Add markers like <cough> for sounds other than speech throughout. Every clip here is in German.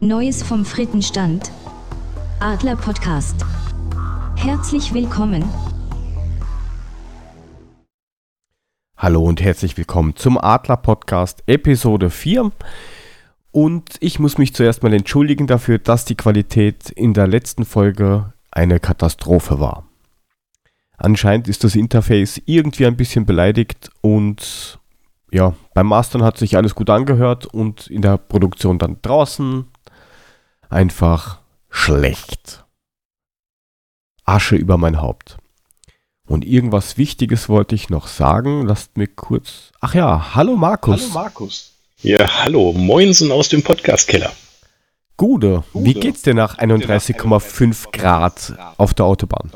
Neues vom Frittenstand. Adler Podcast. Herzlich willkommen. Hallo und herzlich willkommen zum Adler Podcast Episode 4. Und ich muss mich zuerst mal entschuldigen dafür, dass die Qualität in der letzten Folge eine Katastrophe war. Anscheinend ist das Interface irgendwie ein bisschen beleidigt und ja, beim Mastern hat sich alles gut angehört und in der Produktion dann draußen einfach schlecht. Asche über mein Haupt. Und irgendwas Wichtiges wollte ich noch sagen. Lasst mir kurz. Ach ja, hallo Markus. Hallo Markus. Ja, hallo, Moinsen aus dem Podcast-Keller. Gude, wie geht's dir nach 31,5 Grad auf der Autobahn?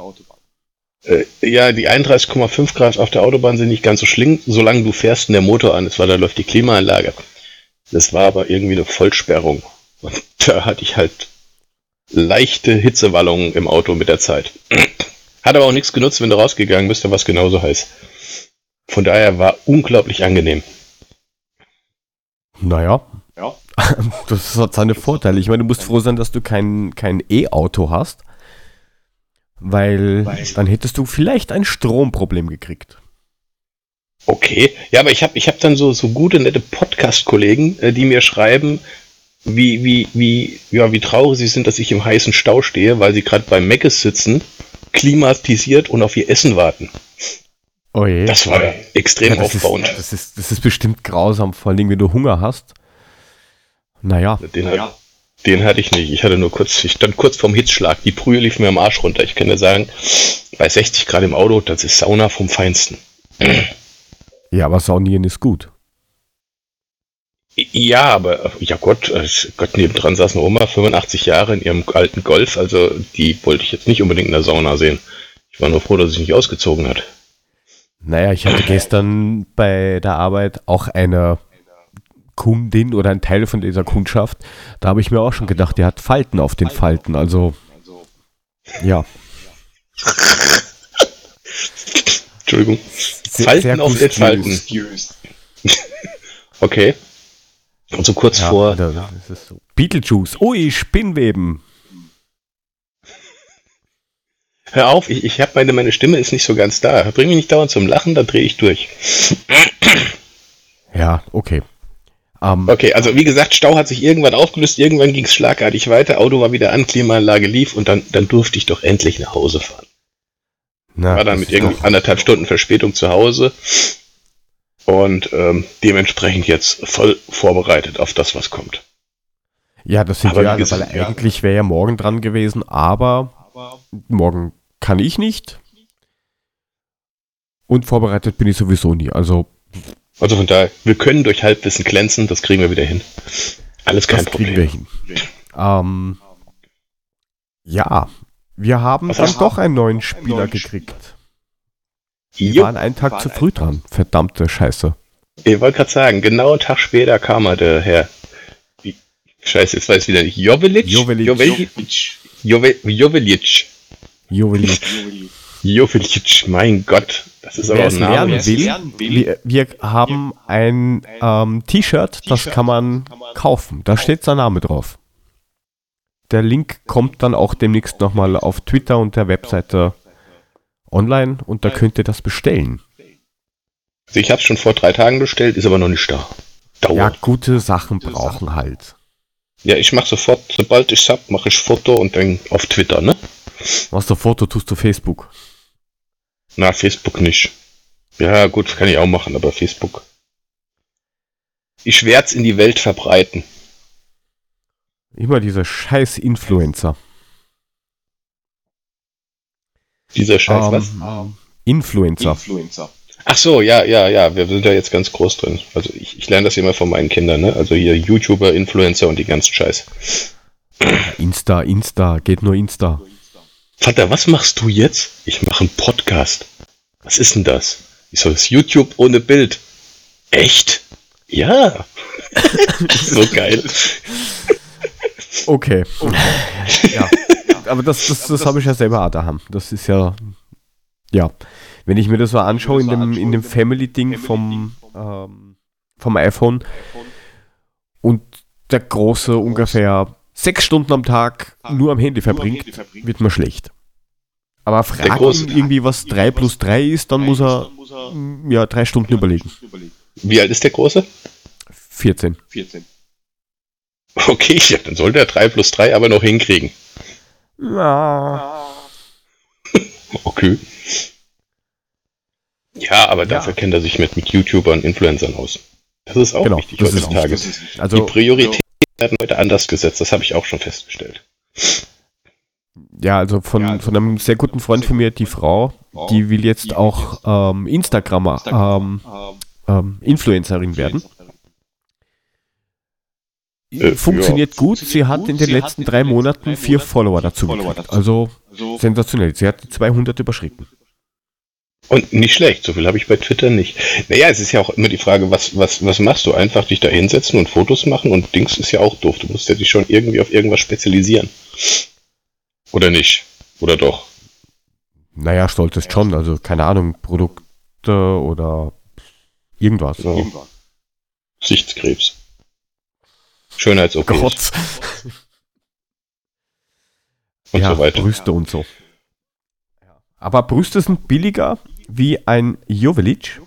Äh, ja, die 31,5 Grad auf der Autobahn sind nicht ganz so schlimm, solange du fährst und der Motor an ist, weil da läuft die Klimaanlage. Das war aber irgendwie eine Vollsperrung. Und <laughs> da hatte ich halt leichte Hitzewallungen im Auto mit der Zeit. <clears throat> Hat aber auch nichts genutzt, wenn du rausgegangen bist, da war es genauso heiß. Von daher war unglaublich angenehm. Naja. Ja. <laughs> Das hat seine Vorteile. Ich meine, du musst froh sein, dass du kein, kein E-Auto hast. Weil, weil dann hättest du vielleicht ein Stromproblem gekriegt. Okay, ja, aber ich habe ich hab dann so, so gute, nette Podcast-Kollegen, äh, die mir schreiben, wie, wie, wie, ja, wie traurig sie sind, dass ich im heißen Stau stehe, weil sie gerade beim Meckes sitzen, klimatisiert und auf ihr Essen warten. Oh je. Das war extrem ja, das aufbauend. Ist, das, ist, das ist bestimmt grausam, vor allem wenn du Hunger hast. Naja. Den, naja. Den hatte ich nicht. Ich hatte nur kurz, ich stand kurz vorm Hitzschlag. Die Brühe lief mir am Arsch runter. Ich kann dir sagen, bei 60 Grad im Auto, das ist Sauna vom Feinsten. Ja, aber Saunieren ist gut. Ja, aber ja Gott, äh, Gott nebendran saß eine Oma, 85 Jahre in ihrem alten Golf, also die wollte ich jetzt nicht unbedingt in der Sauna sehen. Ich war nur froh, dass sie sich nicht ausgezogen hat. Naja, ich hatte gestern bei der Arbeit auch eine Kundin oder ein Teil von dieser Kundschaft, da habe ich mir auch schon gedacht, der hat Falten auf den Falten. Also, ja. Entschuldigung. Sehr, Falten sehr auf den Falten. <laughs> okay. Und so kurz ja, vor. Das ist so. Beetlejuice. Ui, Spinnweben. Hör auf, ich, ich habe meine, meine Stimme ist nicht so ganz da. Bring mich nicht dauernd zum Lachen, dann drehe ich durch. Ja, okay. Um, okay, also wie gesagt, Stau hat sich irgendwann aufgelöst, irgendwann ging es schlagartig weiter, Auto war wieder an, Klimaanlage lief und dann, dann durfte ich doch endlich nach Hause fahren. Na, war dann mit irgendwie anderthalb Stunden Verspätung zu Hause und ähm, dementsprechend jetzt voll vorbereitet auf das, was kommt. Ja, das sind aber wir alle, weil eigentlich wäre ja morgen dran gewesen, aber, aber morgen kann ich nicht. Und vorbereitet bin ich sowieso nie. Also also von daher, wir können durch Halbwissen glänzen, das kriegen wir wieder hin. Alles kein das Problem. Kriegen wir hin. Ähm, ja, wir haben Was dann doch einen neuen Spieler gekriegt. Wir jo. waren einen Tag zu früh dran. Verdammte Scheiße. Ich wollte gerade sagen, genau einen Tag später kam er, der Herr. Wie, Scheiße, jetzt weiß ich wieder nicht. Jovelic? Jovelic. Jovelic. Jovelic. Jovelic. Jovelic, mein Gott. Das ist aber ein Name. Will, wir, wir, haben ein ähm, T-Shirt, das kann man kaufen. Da steht sein Name drauf. Der Link kommt dann auch demnächst nochmal auf Twitter und der Webseite online und da könnt ihr das bestellen. Ich habe es schon vor drei Tagen bestellt, ist aber noch nicht da. Dauert. Ja, gute Sachen brauchen halt. Ja, ich mache sofort, sobald ich hab, mache ich Foto und dann auf Twitter, ne? Machst du Foto, tust du Facebook. Na, Facebook nicht. Ja, gut, kann ich auch machen, aber Facebook. Ich werde es in die Welt verbreiten. Immer dieser scheiß Influencer. Dieser scheiß um, was? Um, Influencer. Influencer. Ach so, ja, ja, ja, wir sind da jetzt ganz groß drin. Also ich, ich lerne das immer von meinen Kindern, ne? Also hier YouTuber, Influencer und die ganzen Scheiß. Insta, Insta, geht nur Insta. Vater, was machst du jetzt? Ich mache einen Podcast. Was ist denn das? Ich soll das YouTube ohne Bild. Echt? Ja. <laughs> so geil. Okay. okay. <laughs> Ja. Aber das, das, das habe ich ja selber auch daheim. Das ist ja. Ja. Wenn ich mir das so anschaue in dem, in dem Family-Ding vom, ähm, vom iPhone und der große ungefähr sechs Stunden am Tag nur am Handy verbringt, wird man schlecht. Aber fragt Große- ihn irgendwie, was 3 plus 3 ist, dann muss er ja drei Stunden überlegen. Wie alt ist der Große? 14. Okay, ja, dann soll der 3 plus 3 aber noch hinkriegen. Ja. <laughs> Okay. Ja, aber dafür kennt er sich mit, mit YouTubern und Influencern aus. Das ist auch Genau, wichtig das ist heutzutage. Also, Die Prioritäten werden heute anders gesetzt, das habe ich auch schon festgestellt. ja, also von, von einem sehr guten Freund von mir, die Frau, die will jetzt auch ähm, Instagram ähm, ähm, Influencerin werden. Äh, Funktioniert gut. Sie hat in den letzten drei Monaten vier Follower dazu gekriegt. Also sensationell. Sie hat die 200 überschritten. Und nicht schlecht, so viel habe ich bei Twitter nicht. Naja, es ist ja auch immer die Frage, was, was, was machst du? Einfach dich da hinsetzen und Fotos machen und Dings ist ja auch doof. Du musst ja dich schon irgendwie auf irgendwas spezialisieren. Oder nicht? Oder doch? Naja, stolz ist schon. Also keine Ahnung, Produkte oder irgendwas. Ja. Sichtskrebs. Schönheits-OPs Gott. und ja, so weiter. Brüste und so. Aber Brüste sind billiger wie ein Jovelic.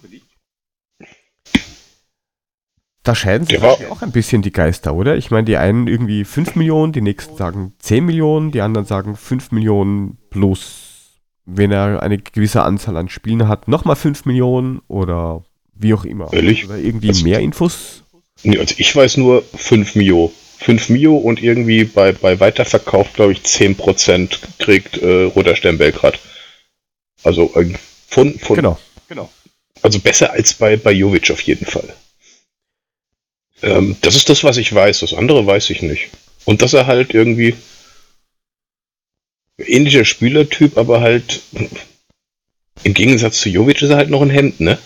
Da scheiden sich eigentlich auch ein bisschen die Geister, oder? Ich meine, die einen irgendwie 5 Millionen, die nächsten sagen 10 Millionen, die anderen sagen 5 Millionen plus, wenn er eine gewisse Anzahl an Spielen hat, nochmal 5 Millionen oder wie auch immer. Ehrlich? Oder irgendwie Also- mehr Infos. Nee, also ich weiß nur 5 Mio. 5 Mio und irgendwie bei, bei Weiterverkauf, glaube ich, 10% kriegt äh, Roter Stern Belgrad. Also äh, von, von, Genau. Also besser als bei, bei Jovic auf jeden Fall. Ähm, das ist das, was ich weiß. Das andere weiß ich nicht. Und dass er halt irgendwie ähnlicher Spielertyp, aber halt im Gegensatz zu Jovic ist er halt noch ein Hemd, ne?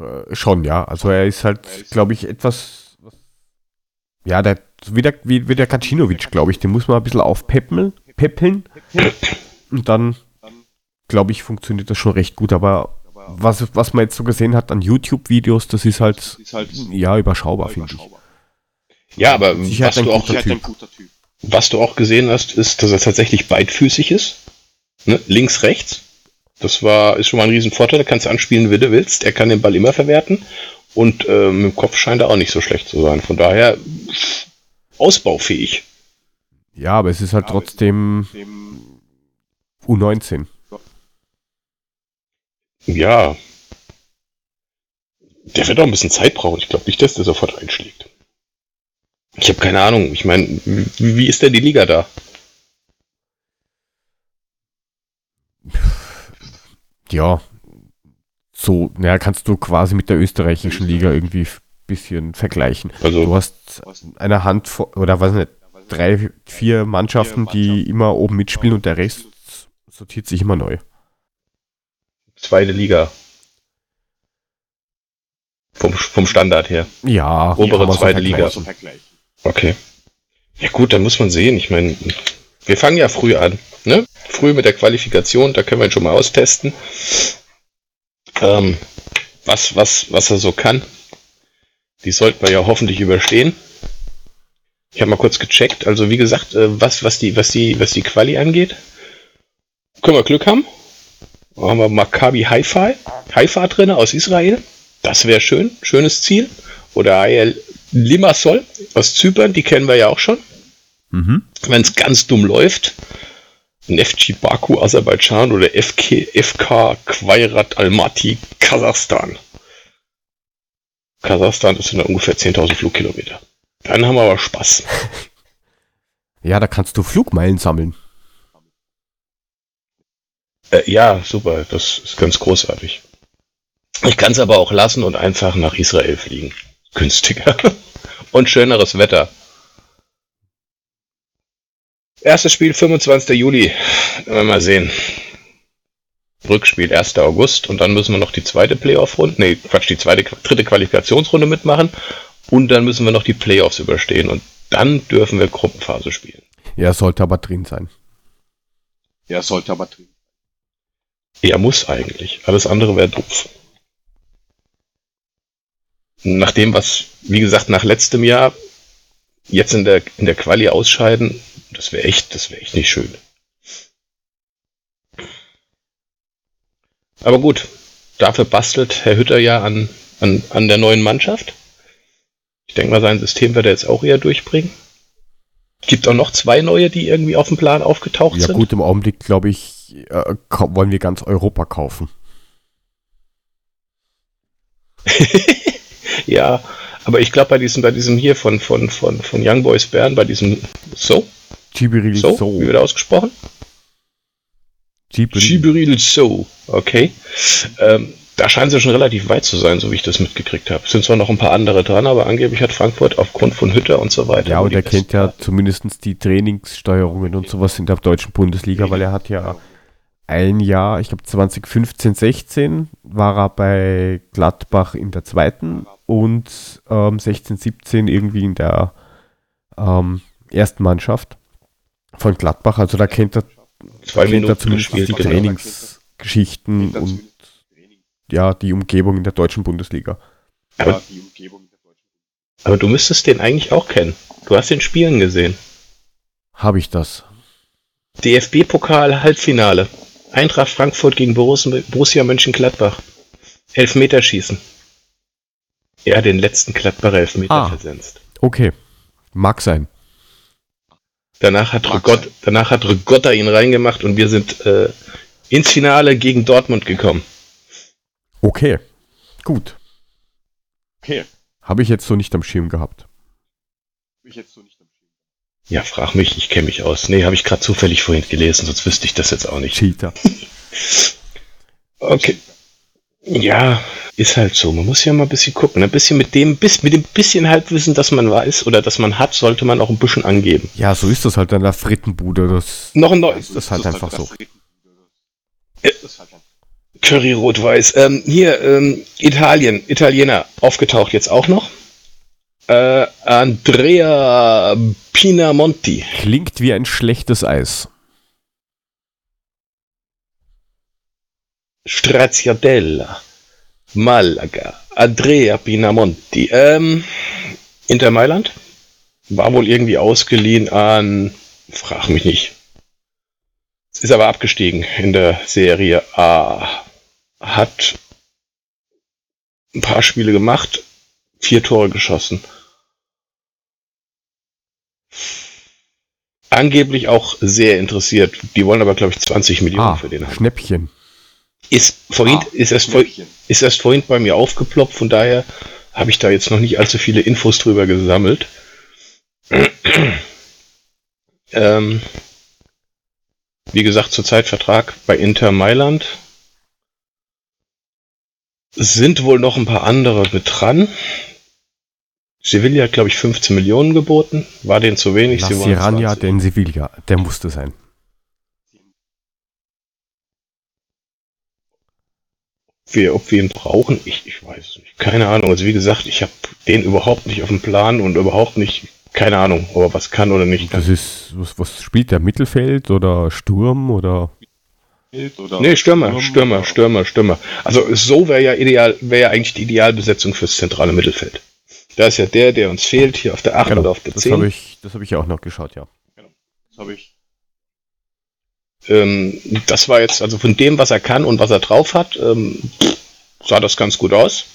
Äh, schon, ja. Also er ist halt, glaube ich, etwas. was- Ja, der, wie der, wie, wie der Kacinovic, glaube ich, den muss man ein bisschen aufpeppeln. Peppeln. Und dann, glaube ich, funktioniert das schon recht gut. Aber was, was man jetzt so gesehen hat an YouTube-Videos, das ist halt, ja, überschaubar, finde ich. Ja, aber was du, auch, was du auch gesehen hast, ist, dass er tatsächlich beidfüßig ist. Ne? Links, rechts. Das war, ist schon mal ein Riesenvorteil. Da kannst du anspielen, wie du willst. Er kann den Ball immer verwerten. Und äh, mit dem Kopf scheint er auch nicht so schlecht zu sein. Von daher ausbaufähig. Ja, aber es ist halt trotzdem U19. Ja. Der wird auch ein bisschen Zeit brauchen. Ich glaube nicht, dass der sofort einschlägt. Ich habe keine Ahnung. Ich meine, wie, wie ist denn die Liga da? Ja, so, naja, kannst du quasi mit der österreichischen Liga irgendwie ein bisschen vergleichen. Du Also, hast eine Hand oder was nicht, drei, vier Mannschaften, die immer oben mitspielen und der Rest sortiert sich immer neu. zweite Liga. Vom, vom Standard her. Ja, Obere zweite Liga. Okay. Ja gut, dann muss man sehen. Ich meine, wir fangen ja früh an. Ne? Früh mit der Qualifikation, da können wir ihn schon mal austesten. Ähm, was, was, was er so kann. Die sollten wir ja hoffentlich überstehen. Ich habe mal kurz gecheckt. Also wie gesagt, äh, was, was, die, was, die, was die Quali angeht, können wir Glück haben. Da haben wir Maccabi Haifa, Haifa drin aus Israel. Das wäre schön. Schönes Ziel. Oder AL Limassol aus Zypern, die kennen wir ja auch schon. Mhm. Wenn es ganz dumm läuft, Neftchi Baku, Aserbaidschan oder FK, FK Quairat Almaty, Kasachstan. Kasachstan ist sind ungefähr 10.000 Flugkilometer. Dann haben wir aber Spaß. <laughs> Ja, da kannst du Flugmeilen sammeln. Äh, ja, super, das ist ganz großartig. Ich kann es aber auch lassen und einfach nach Israel fliegen. Günstiger. <laughs> und schöneres Wetter. Erstes Spiel 25. Juli. Mal sehen. Rückspiel 1. August und dann müssen wir noch die zweite Playoff-Runde, nee, Quatsch, die zweite, dritte Qualifikationsrunde mitmachen und dann müssen wir noch die Playoffs überstehen und dann dürfen wir Gruppenphase spielen. Ja, sollte aber drin sein. Ja, sollte aber drin. Er muss eigentlich. Alles andere wäre doof. Nach dem, was, wie gesagt, nach letztem Jahr jetzt in der, in der Quali ausscheiden, das wäre echt, das wäre echt nicht schön. Aber gut, dafür bastelt Herr Hütter ja an, an, an der neuen Mannschaft. Ich denke mal, sein System wird er jetzt auch eher durchbringen. Gibt auch noch zwei neue, die irgendwie auf dem Plan aufgetaucht Ja sind. gut, im Augenblick, glaube ich, äh, wollen wir ganz Europa kaufen. <laughs> Ja, aber ich glaube bei diesem, bei diesem hier von, von, von, von Young Boys Bern, bei diesem So, Gibril So, So. wie wird ausgesprochen? Gibril. Gibril So, okay. Ähm, da scheinen sie schon relativ weit zu sein, so wie ich das mitgekriegt habe. Es sind zwar noch ein paar andere dran, aber angeblich hat Frankfurt aufgrund von Hütter und so weiter. Ja, und er kennt ja zumindest die Trainingssteuerungen und sowas in der deutschen Bundesliga, weil er hat ja ein Jahr, ich glaube 2015, 16 war er bei Gladbach in der zweiten und ähm, 16, 17 irgendwie in der ähm, ersten Mannschaft von Gladbach. Also da kennt er, zwei kennt er Minuten zumindest die genau. Trainingsgeschichten und ja, die Umgebung in der deutschen Bundesliga. Aber- Ja, Aber du müsstest den eigentlich auch kennen. Du hast den Spielen gesehen. Habe ich das? DFB-Pokal Halbfinale. Eintracht Frankfurt gegen Borussia Mönchengladbach. Elfmeterschießen. Er hat den letzten Gladbacher Elfmeter Ah. versenzt. Okay, mag sein. Danach hat, Rigott, danach hat Rigotta ihn reingemacht und wir sind äh, ins Finale gegen Dortmund gekommen. Okay, gut. Okay, Habe ich jetzt so nicht am Schirm gehabt. hab ich jetzt so nicht am Schirm. Ja, frag mich, ich kenne mich aus. Nee, habe ich gerade zufällig vorhin gelesen, sonst wüsste ich das jetzt auch nicht. Cheater. <laughs> Okay. Ja, ist halt so. Man muss ja mal ein bisschen gucken. Ein bisschen mit dem, bis, mit dem bisschen Halbwissen, das man weiß oder das man hat, sollte man auch ein bisschen angeben. Ja, so ist das halt an der Frittenbude. Das, Noch ein neues. das ist halt einfach so. Ist halt. Curry Rot-Weiß. Ähm, hier, ähm, Italien, Italiener, aufgetaucht jetzt auch noch. Äh, Andrea Pinamonti. Klingt wie ein schlechtes Eis. Straziadella. Malaga. Andrea Pinamonti. Ähm, Inter Mailand. War wohl irgendwie ausgeliehen an, frag mich nicht. Ist aber abgestiegen in der Serie A. Hat ein paar Spiele gemacht, vier Tore geschossen. Angeblich auch sehr interessiert. Die wollen aber, glaube ich, 20 Millionen Ah, für den haben. Schnäppchen. Ist vorhin, Ah, ist, erst vor, ist erst vorhin bei mir aufgeploppt, von daher habe ich da jetzt noch nicht allzu viele Infos drüber gesammelt. <clears throat> ähm, wie gesagt, zurzeit Vertrag bei Inter Mailand. Sind wohl noch ein paar andere mit dran. Sevilla hat, glaube ich, 15 Millionen geboten. War denen zu wenig. La sie wollen Sirania 20. den Sevilla. Der musste sein. Wir, ob wir ihn brauchen, ich, ich weiß es nicht. Keine Ahnung. Also wie gesagt, ich habe den überhaupt nicht auf dem Plan und überhaupt nicht, keine Ahnung, ob er was kann oder nicht Das kann. ist, was, was spielt der? Mittelfeld oder Sturm oder? Oder Nee, Stürmer, Stürmer, Stürmer, Stürmer. Also so wäre ja ideal, wäre ja eigentlich die Idealbesetzung fürs zentrale Mittelfeld. Da ist ja der, der uns fehlt, hier auf der 8 oder auf der Genau, das habe 10. ich, das habe ich ja auch noch geschaut, ja. Das habe ich. Ähm, das war jetzt, also von dem, was er kann und was er drauf hat, ähm, sah das ganz gut aus.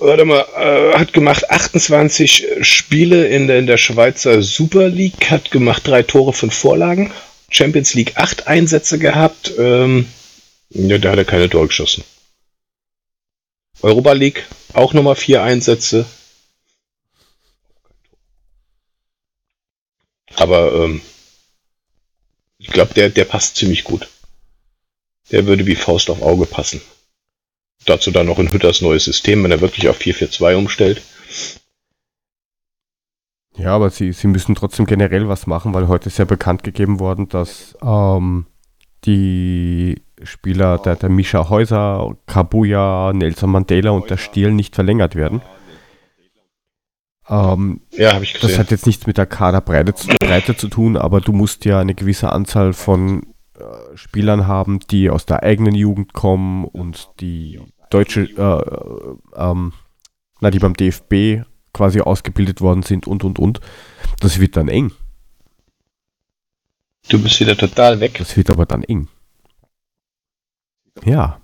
Warte mal, äh, hat gemacht 28 Spiele in der, in der Schweizer Super League, hat gemacht drei Tore, fünf Vorlagen. Champions League acht Einsätze gehabt. Ähm, ja, da hat er keine Tore geschossen. Europa League auch nochmal vier Einsätze. Aber ähm, ich glaube, der, der passt ziemlich gut. Der würde wie Faust auf Auge passen. Dazu dann noch in Hütters neues System, wenn er wirklich auf 4-4-2 umstellt. Ja, aber sie, sie müssen trotzdem generell was machen, weil heute ist ja bekannt gegeben worden, dass ähm, die Spieler der, der Misha Häuser, Kabuya, Nelson Mandela und der Stiel nicht verlängert werden. Ähm, Ja, habe ich das gesehen. hat jetzt nichts mit der Kaderbreite zu, Breite zu tun, aber du musst ja eine gewisse Anzahl von äh, Spielern haben, die aus der eigenen Jugend kommen und die deutsche, äh, ähm, na, die beim DFB quasi ausgebildet worden sind und und und. Das wird dann eng. Du bist wieder total weg. Das wird aber dann eng. Ja.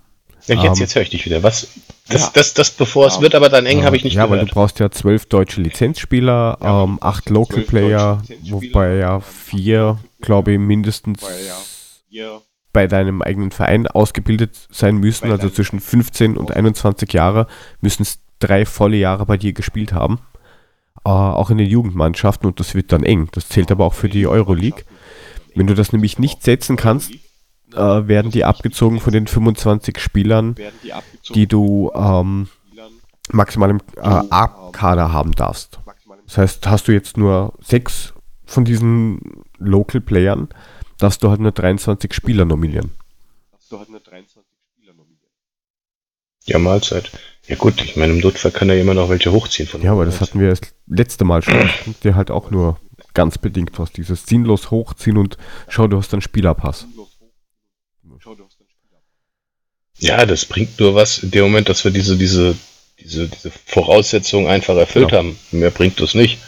Ja, jetzt, Ähm, jetzt höre ich dich wieder. Was? Das, Ja. das, das, bevor es Ja. wird, aber dann eng, Ja, habe ich nicht Ja, weil du gehört. brauchst ja zwölf deutsche Lizenzspieler, Ja, ähm, du acht ja Local Player, wobei ja vier, glaube ich, mindestens ja bei deinem eigenen Verein ausgebildet sein müssen, also zwischen 15 und 21 Jahre müssen es drei volle Jahre bei dir gespielt haben. Äh, auch in den Jugendmannschaften und das wird dann eng. Das zählt aber auch für die Euroleague. Wenn du das nämlich nicht setzen kannst, äh, werden die abgezogen von den 25 Spielern, die du ähm, maximal im äh, A-Kader haben darfst. Das heißt, hast du jetzt nur sechs von diesen Local Playern, darfst du halt nur 23 Spieler nominieren. hast du halt nur 23 Spieler nominiert. Ja, Mahlzeit. Ja gut, ich meine, im Notfall kann er immer noch welche hochziehen von Ja, aber das hatten wir das letzte Mal schon. <clears throat> Dir halt auch nur ganz bedingt was. Dieses sinnlos hochziehen und schau, du hast einen Spielerpass. Sinnlos hoch. Schau, du hast einen Spieler. Ja, das bringt nur was in dem Moment, dass wir diese, diese, diese, diese Voraussetzungen einfach erfüllt Genau. haben. Mehr bringt das nicht.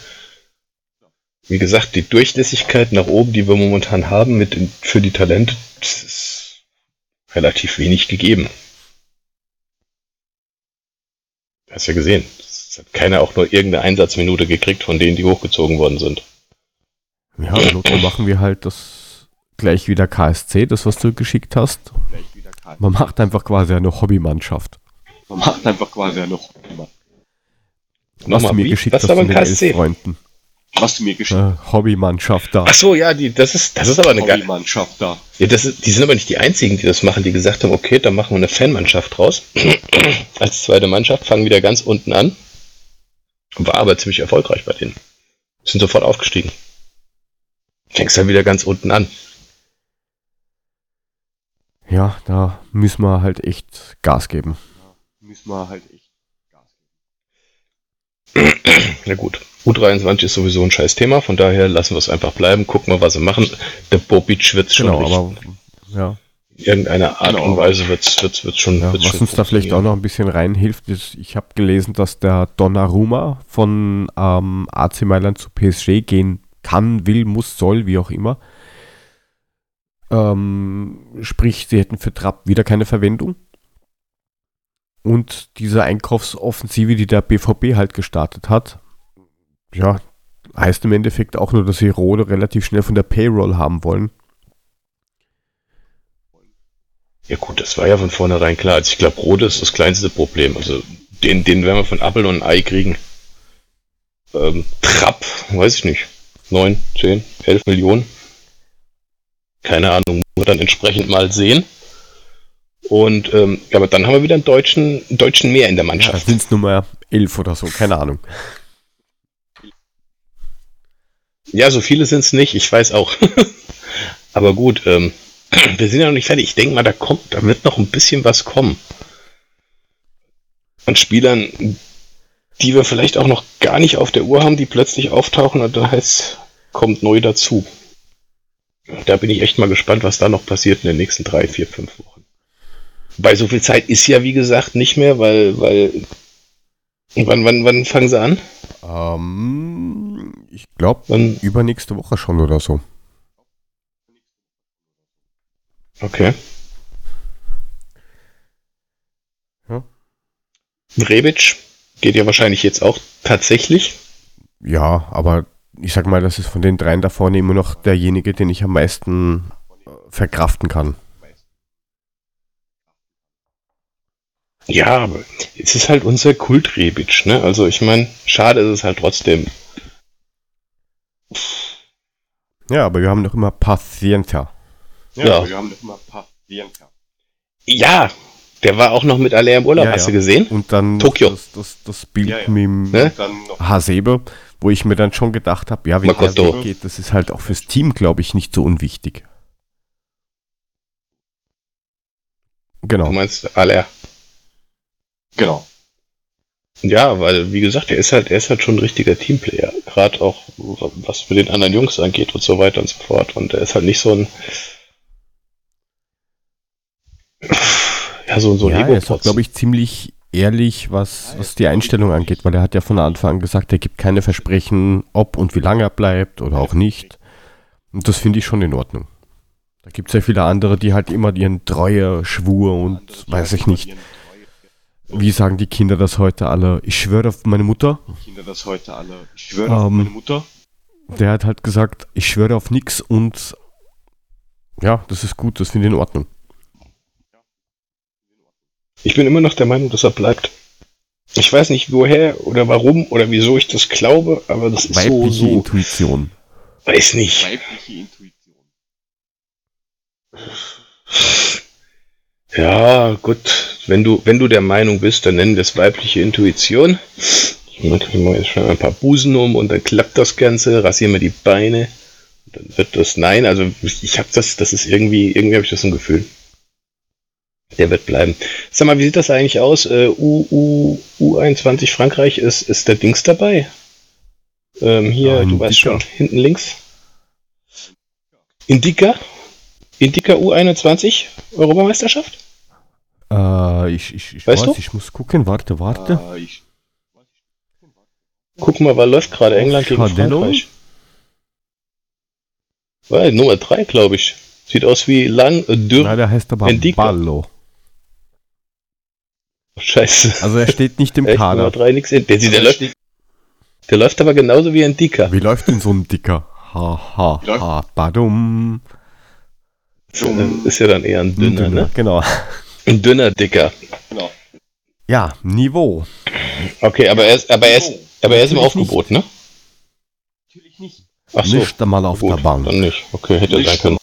Wie gesagt, die Durchlässigkeit nach oben, die wir momentan haben mit den, für die Talente, das ist relativ wenig gegeben. Hast ja gesehen. Es hat keiner auch nur irgendeine Einsatzminute gekriegt von denen, die hochgezogen worden sind. Ja, Notfall machen wir halt das gleich wieder KSC, das was du geschickt hast. Gleich. Man macht einfach quasi eine Hobbymannschaft. Man macht einfach quasi noch immer. Was Nochmal, du mir wie? geschickt Was hast war von beim den KSC? Elf-Freunden. Was du mir geschickt Äh, Hobbymannschaft da. Ach so, ja, die, das ist, das ist aber eine geile. Hobbymannschaft da. Ja, das ist, die sind aber nicht die einzigen, die das machen, die gesagt haben, okay, dann machen wir eine Fanmannschaft draus. <clears throat> Als zweite Mannschaft, fangen wieder ganz unten an. War aber ziemlich erfolgreich bei denen. Sind sofort aufgestiegen. Fängst dann wieder ganz unten an. Ja, da müssen wir halt echt Gas geben. Müssen wir halt echt Gas geben. Na gut. U23 ist sowieso ein scheiß Thema, von daher lassen wir es einfach bleiben, gucken wir, was sie machen. Der Bobic wird schon Genau, aber ja, in irgendeiner Art Genau. und Weise wird's, wird's, wird's schon, ja wird's was schon uns da vielleicht auch noch ein bisschen reinhilft, ist, ich habe gelesen, dass der Donnarumma von ähm, AC Mailand zu PSG gehen kann, will, muss, soll, wie auch immer. Ähm, sprich, sie hätten für Trapp wieder keine Verwendung. Und diese Einkaufsoffensive, die der BVB halt gestartet hat, ja, heißt im Endeffekt auch nur, dass sie Rode relativ schnell von der Payroll haben wollen. Ja gut, das war ja von vornherein klar. Also ich glaube, Rode ist das kleinste Problem. Also den, den werden wir von Apple und Ei kriegen. Ähm, Trapp, weiß ich nicht. 9, 10, 11 Millionen. Keine Ahnung, man dann entsprechend mal sehen. Und ähm, aber dann haben wir wieder einen deutschen, einen deutschen mehr in der Ja, Mannschaft. sind es Nummer 11 oder so, keine Ahnung. Ja, so viele sind es nicht, ich weiß auch. <laughs> aber gut, ähm, <clears throat> wir sind ja noch nicht fertig. Ich denke mal, da kommt, da wird noch ein bisschen was kommen. An Spielern, die wir vielleicht auch noch gar nicht auf der Uhr haben, die plötzlich auftauchen und da heißt, kommt neu dazu. Da bin ich echt mal gespannt, was da noch passiert in den nächsten drei, vier, fünf Wochen. Bei so viel Zeit ist ja, wie gesagt, nicht mehr, weil, weil, wann, wann, wann fangen sie an? Ähm, ich glaube, übernächste Woche schon oder so. okay. Ja. Rebic geht ja wahrscheinlich jetzt auch tatsächlich. Ja, aber ich sag mal, das ist von den dreien da vorne immer noch derjenige, den ich am meisten äh, verkraften kann. Ja, aber es ist halt unser Kult Rebic, ne? Also ich meine, schade ist es halt trotzdem. Ja, aber wir haben doch immer Paciencia. Ja, Ja. aber wir haben doch immer Bianca. Ja, der war auch noch mit Aller im Urlaub, Ja, hast ja. du gesehen? Und dann Tokio. Das, das, das Bild Ja, ja. mit dem Ne? Hasebe, wo ich mir dann schon gedacht habe, ja, wenn Makoto. er weggeht, das ist halt auch fürs Team, glaube ich, nicht so unwichtig. Genau. Du meinst Aller. Genau. Ja, weil, wie gesagt, er ist halt, er ist halt schon ein richtiger Teamplayer. Gerade auch, was für den anderen Jungs angeht und so weiter und so fort. Und er ist halt nicht so ein. Ja, so, so ein ja, er ist glaube ich, ziemlich ehrlich, was, was die Einstellung angeht, weil er hat ja von Anfang an gesagt, er gibt keine Versprechen, ob und wie lange er bleibt oder auch nicht. Und das finde ich schon in Ordnung. Da gibt es ja viele andere, die halt immer ihren Treue, Schwur und weiß ich nicht. Wie sagen die Kinder das heute alle? Ich schwöre auf meine Mutter. Kinder das heute alle. Ich schwöre auf Ähm, meine Mutter. Der hat halt gesagt, ich schwöre auf nichts und ja, das ist gut, das finde ich in Ordnung. Ich bin immer noch der Meinung, dass er bleibt. Ich weiß nicht, woher oder warum oder wieso ich das glaube, aber das ist so, Weibliche so, Intuition. weiß nicht. Weibliche Intuition. Ja, gut. Wenn du, wenn du der Meinung bist, dann nennen wir es weibliche Intuition. Ich mache jetzt schon ein paar Busen um und dann klappt das Ganze, rasiere mir die Beine. Dann wird das, nein, also ich habe das, das ist irgendwie, irgendwie habe ich das so ein Gefühl. Der wird bleiben. Sag mal, wie sieht das eigentlich aus? Äh, U, U, U21 Frankreich, ist, ist der Dings dabei? Ähm, hier, Ein du weißt schon, hinten links. Indica? Indica U21 Europameisterschaft? Äh, ich ich, ich Weißt weiß, du? ich muss gucken, warte, warte. Äh, ich, Guck mal, was läuft gerade England gegen Schardello? Frankreich? Weil, Nummer 3, glaube ich. Sieht aus wie lang, äh, dürr. Nein, der heißt aber Indica. Ballo. Scheiße. Also er steht nicht im Echt, Kader. 3 nix. Der, der, der, der läuft, der läuft aber genauso wie ein Dicker. Wie läuft denn so ein Dicker? Ha, ha, Wie läuft- ha, badum. Äh, Ist ja dann eher ein dünner, ne? Genau. Ein dünner Dicker. genau. Ja, Niveau. Okay, aber er ist, aber er ist, aber er ist im Natürlich Aufgebot, ne? Natürlich nicht. Ach so. Nicht einmal auf Gut, der Bank. dann nicht. Okay, hätte Nicht. sein können.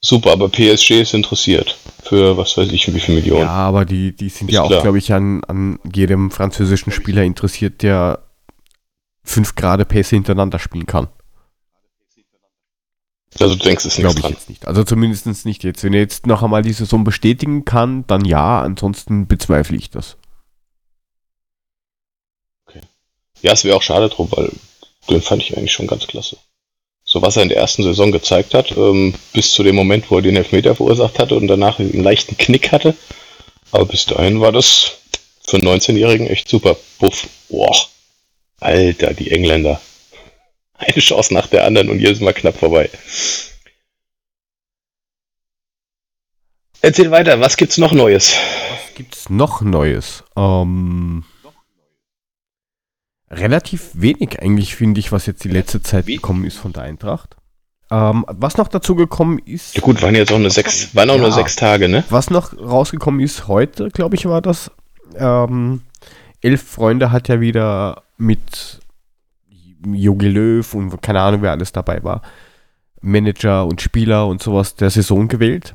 Super, aber PSG ist interessiert. Für was weiß ich, wie viel Millionen. Ja, aber die, die sind Ist ja auch, glaube ich, an, an jedem französischen Spieler interessiert, der fünf gerade Pässe hintereinander spielen kann. Also du denkst, es ist nichts Glaube ich dran. jetzt nicht. Also zumindest nicht jetzt. Wenn er jetzt noch einmal die Saison bestätigen kann, dann ja, ansonsten bezweifle ich das. Ja, es wäre auch schade drum, weil den fand ich eigentlich schon ganz klasse. So was er in der ersten Saison gezeigt hat, ähm, bis zu dem Moment, wo er den Elfmeter verursacht hatte und danach einen leichten Knick hatte. Aber bis dahin war das für einen 19-Jährigen echt super. Puff. Boah. Alter, die Engländer. <laughs> Eine Chance nach der anderen und jedes Mal knapp vorbei. Erzähl weiter, was gibt's noch Neues? Was gibt's noch Neues? Ähm, relativ wenig eigentlich, finde ich, was jetzt die letzte Zeit gekommen ist von der Eintracht. Ähm, was noch dazu gekommen ist, Ja gut, waren jetzt auch nur sechs, waren auch nur Ja. sechs Tage, ne? was noch rausgekommen ist heute, glaube ich, war das. Ähm, Elf Freunde hat ja wieder mit Jogi Löw und keine Ahnung, wer alles dabei war, Manager und Spieler und sowas der Saison gewählt.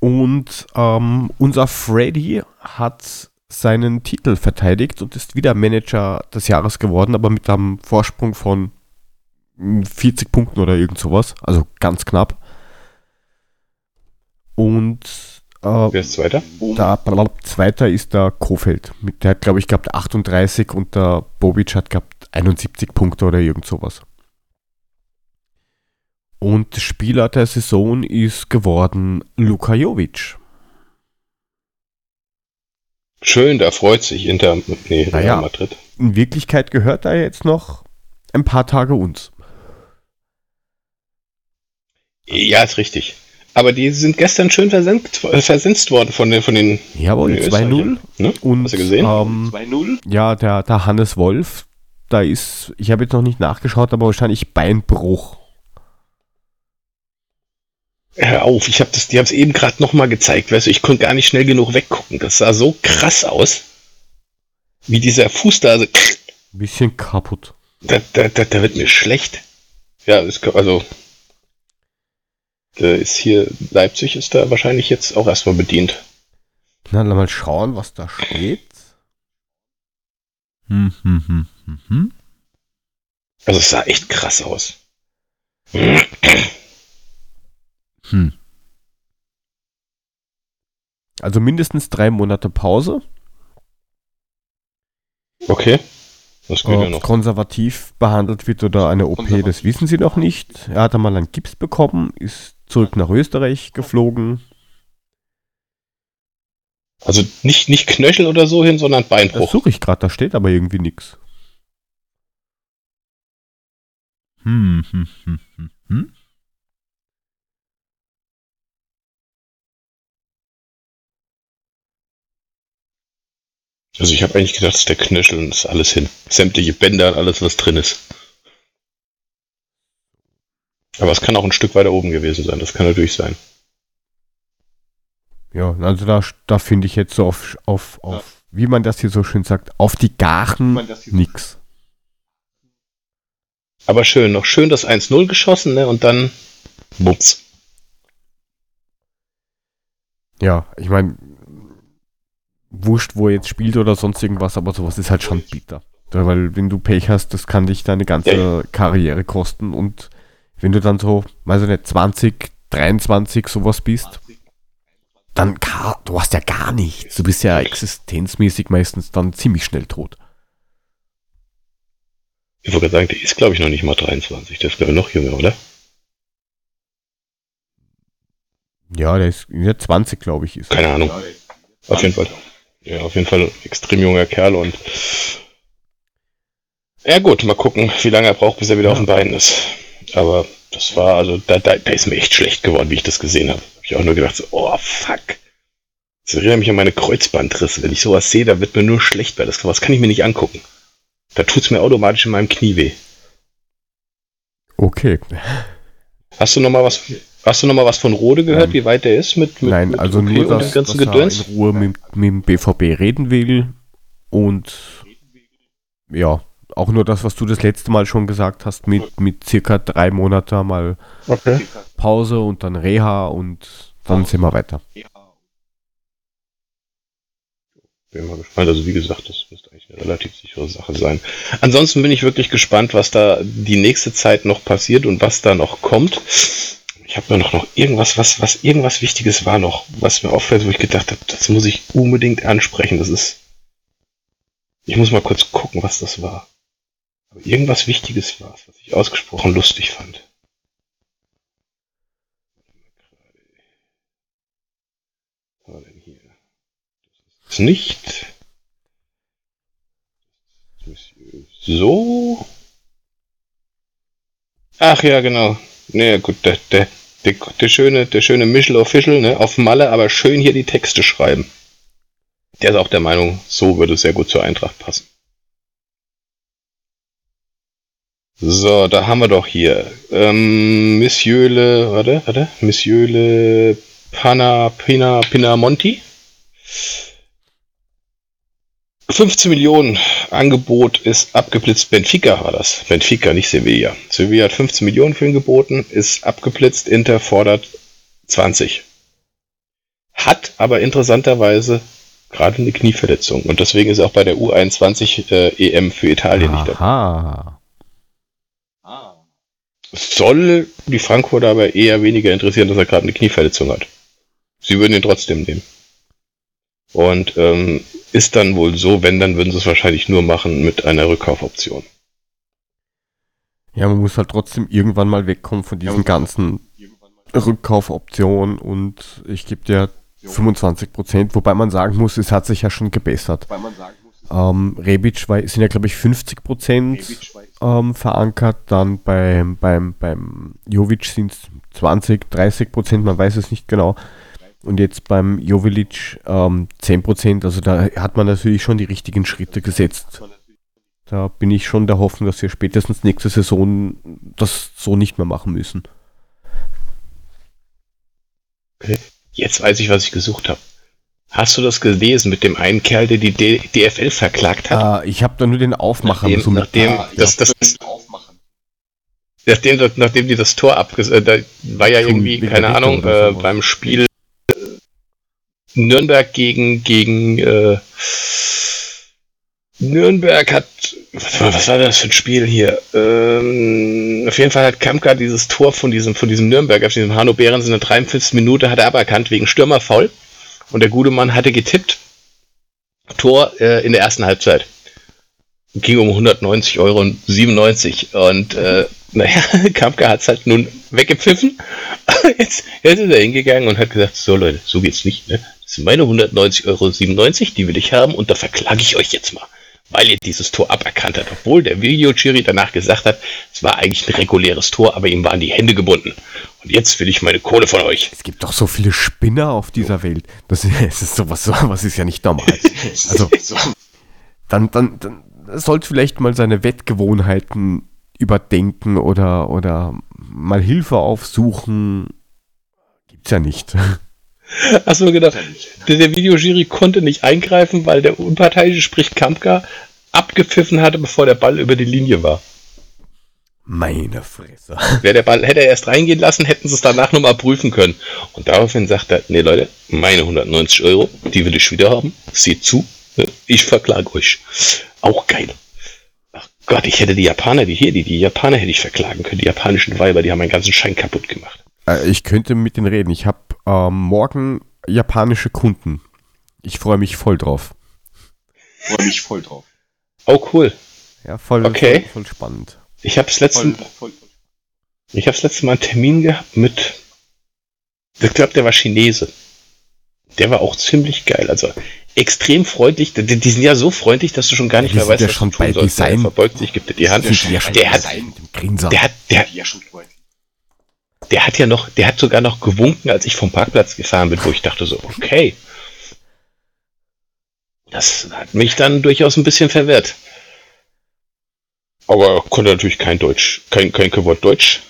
Und ähm, unser Freddy hat seinen Titel verteidigt und ist wieder Manager des Jahres geworden, aber mit einem Vorsprung von mm, 40 Punkten oder irgend sowas. Also ganz knapp. Und äh, Wer ist Zweiter? der blablabla, Zweiter ist der Kofeld. Mit, der hat, glaube ich, gehabt 38 und der Bobic hat gehabt 71 Punkte oder irgend sowas. Und Spieler der Saison ist geworden Luka Jovic. Schön, da freut sich Inter, nee, Real Naja. Madrid. In Wirklichkeit gehört er jetzt noch ein paar Tage uns. Ja, ist richtig. Aber die sind gestern schön versenkt, äh, versenzt worden von den, von den Jawohl, den 2-0. Österreichern, Ne? Und Hast du gesehen? Ähm, 2-0. ja, der, der Hannes Wolf, da ist, ich habe jetzt noch nicht nachgeschaut, aber wahrscheinlich Beinbruch. Hör auf, ich hab das, die haben es eben gerade nochmal gezeigt, weißt du, ich konnte gar nicht schnell genug weggucken. Das sah so krass aus. Wie dieser Fuß da, also, Bisschen kaputt. da, da, da, da wird mir schlecht. Ja, ist, also, da ist hier, Leipzig ist da wahrscheinlich jetzt auch erstmal bedient. Na, lass mal schauen, was da steht. Hm, hm, hm, hm, hm. Also, es sah echt krass aus. Hm. Also mindestens drei Monate Pause. Okay. Das geht ja Ob noch. konservativ behandelt wird oder eine OP, das wissen sie noch nicht. Er hat einmal einen Gips bekommen, ist zurück nach Österreich geflogen. Also nicht, nicht Knöchel oder so hin, sondern Das Beinbruch. suche ich gerade, da steht aber irgendwie nichts. Hm, hm, hm, hm, hm. Also ich habe eigentlich gedacht, das ist der Knöchel und ist alles hin. Sämtliche Bänder und alles, was drin ist. Aber es kann auch ein Stück weiter oben gewesen sein. Das kann natürlich sein. Ja, also da, da finde ich jetzt so auf, auf, auf wie man das hier so schön sagt, auf die Garen nix. Aber schön, noch schön das 1-0 geschossen, ne? Und dann Bums. Ja, ich meine, wurscht, wo er jetzt spielt oder sonst irgendwas, aber sowas ist halt schon bitter. Weil wenn du Pech hast, das kann dich deine ganze Ja. Karriere kosten und wenn du dann so, weiß ich nicht, 20, 23 sowas bist, dann du hast ja gar nichts. Du bist ja existenzmäßig meistens dann ziemlich schnell tot. Ich wollte gerade sagen, der ist, glaube ich, noch nicht mal 23. Der ist, glaube ich, noch jünger, oder? Ja, der ist ja 20, glaube ich, ist. Keine Ahnung. Auf jeden Fall. Ja, auf jeden Fall ein extrem junger Kerl und. Ja, gut, mal gucken, wie lange er braucht, bis er wieder auf den Beinen ist. Aber das war, also, da, da, da ist mir echt schlecht geworden, wie ich das gesehen habe. Hab ich auch nur gedacht, so, oh, fuck. Das erinnert mich an meine Kreuzbandrisse. Wenn ich sowas sehe, da wird mir nur schlecht, weil das was kann ich mir nicht angucken. Da tut's mir automatisch in meinem Knie weh. Okay. Hast du noch mal was, hast du noch mal was von Rode gehört, Nein. wie weit der ist mit, mit Nein, mit also OP nur, dass, dem dass ganzen er Gedöns? in Ruhe mit, mit dem BVB reden will und ja, auch nur das, was du das letzte Mal schon gesagt hast, mit, mit circa drei Monaten mal Okay. Pause und dann Reha und dann sind wir weiter. Bin mal gespannt. Also wie gesagt, das müsste eigentlich eine relativ sichere Sache sein. Ansonsten bin ich wirklich gespannt, was da die nächste Zeit noch passiert und was da noch kommt. Ich habe nur noch, noch irgendwas, was, was irgendwas Wichtiges war noch, was mir auffällt, wo ich gedacht habe, das muss ich unbedingt ansprechen. Das ist. Ich muss mal kurz gucken, was das war. Aber irgendwas Wichtiges war es, was ich ausgesprochen lustig fand. Was war denn hier? Das ist nicht. So. Ach ja, genau. Naja, gut, der, der, der, der schöne, der schöne Michel Official, ne, auf Malle, aber schön hier die Texte schreiben. Der ist auch der Meinung, so würde es sehr gut zur Eintracht passen. So, da haben wir doch hier. Ähm, Monsieur Le, warte, warte, Monsieur Le Pana, Pina, Pinamonti. 15 Millionen Angebot ist abgeblitzt. Benfica war das. Benfica, nicht Sevilla. Sevilla hat 15 Millionen für ihn geboten, ist abgeblitzt. Inter fordert 20. Hat aber interessanterweise gerade eine Knieverletzung. Und deswegen ist er auch bei der U21 äh, EM für Italien nicht dabei. Aha. Ah. Soll die Frankfurter aber eher weniger interessieren, dass er gerade eine Knieverletzung hat. Sie würden ihn trotzdem nehmen. Und ähm, ist dann wohl so, wenn, dann würden sie es wahrscheinlich nur machen mit einer Rückkaufoption. Ja, man muss halt trotzdem irgendwann mal wegkommen von diesen ganzen Rückkaufoptionen und ich gebe dir 25 Prozent, wobei man sagen muss, es hat sich ja schon gebessert. Ähm, Rebic war, sind ja, glaube ich, 50 Prozent ähm, verankert, dann beim, beim, beim Jovic sind es 20, 30 Prozent, man weiß es nicht genau. Und jetzt beim Jovilic ähm, 10 Prozent, also da hat man natürlich schon die richtigen Schritte gesetzt. Da bin ich schon der Hoffnung, dass wir spätestens nächste Saison das so nicht mehr machen müssen. Jetzt weiß ich, was ich gesucht habe. Hast du das gelesen mit dem einen Kerl, der die D DFL verklagt hat? Äh, ich habe da nur den Aufmacher nachdem, so nachdem, Ah, das, das, aufmachen. nachdem, nachdem die das Tor abges... Äh, da war ja irgendwie, keine Ahnung, äh, beim Spiel Nürnberg gegen, gegen äh, Nürnberg hat... Was war, das für ein Spiel hier? Ähm, auf jeden Fall hat Kamka dieses Tor von diesem, von diesem Nürnberg, auf diesem Hanno Behrens in der 43. Minute hat er aberkannt wegen Stürmerfoul. Und der gute Mann hatte getippt. Tor äh, in der ersten Halbzeit. Ging um 190 Euro und 97. Und äh, naja, <laughs> Kampka hat es halt nun weggepfiffen. <laughs> Jetzt, jetzt ist er hingegangen und hat gesagt, so Leute, so geht's nicht, ne? Das sind meine 190,97 Euro, die will ich haben und da verklage ich euch jetzt mal, weil ihr dieses Tor aberkannt habt. Obwohl der Videojury danach gesagt hat, es war eigentlich ein reguläres Tor, aber ihm waren die Hände gebunden. Und jetzt will ich meine Kohle von euch. Es gibt doch so viele Spinner auf dieser Welt. Das ist, <laughs> sowas, sowas ist ja nicht normal. <laughs> Also, dann, dann, dann sollte vielleicht mal seine Wettgewohnheiten überdenken oder, oder mal Hilfe aufsuchen. Gibt's ja nicht. Achso, genau. Der, der Videojury konnte nicht eingreifen, weil der unparteiische, sprich Kampka, abgepfiffen hatte, bevor der Ball über die Linie war. Meine Fresse. Wäre der Ball, hätte er erst reingehen lassen, hätten sie es danach nochmal prüfen können. Und daraufhin sagt er, nee Leute, meine 190 Euro, die will ich wieder haben. Seht zu, ne? ich verklage euch. Auch geil. Gott, ich hätte die Japaner, die hier, die, die Japaner hätte ich verklagen können. Die japanischen Weiber, die haben meinen ganzen Schein kaputt gemacht. Äh, Ich könnte mit denen reden. Ich habe ähm, morgen japanische Kunden. Ich freue mich voll drauf. Freue mich voll drauf. Oh cool. Ja, voll, Okay. voll, voll spannend. Ich habe das letzte, Voll, voll, ich habe das letzte Mal einen Termin gehabt mit, ich glaube, der war Chinese. Der war auch ziemlich geil. Also extrem freundlich. Die, die sind ja so freundlich, dass du schon gar nicht Die mehr weißt, ja was schon du tun sollst. Der verbeugt sich, gibt dir die Hand. Die ja Der hat, der hat, der, ja schon freundlich. der hat ja noch, der hat sogar noch gewunken, als ich vom Parkplatz gefahren bin, wo ich dachte so, okay. Das hat mich dann durchaus ein bisschen verwirrt. Aber er konnte natürlich kein Deutsch, kein, kein Wort Deutsch.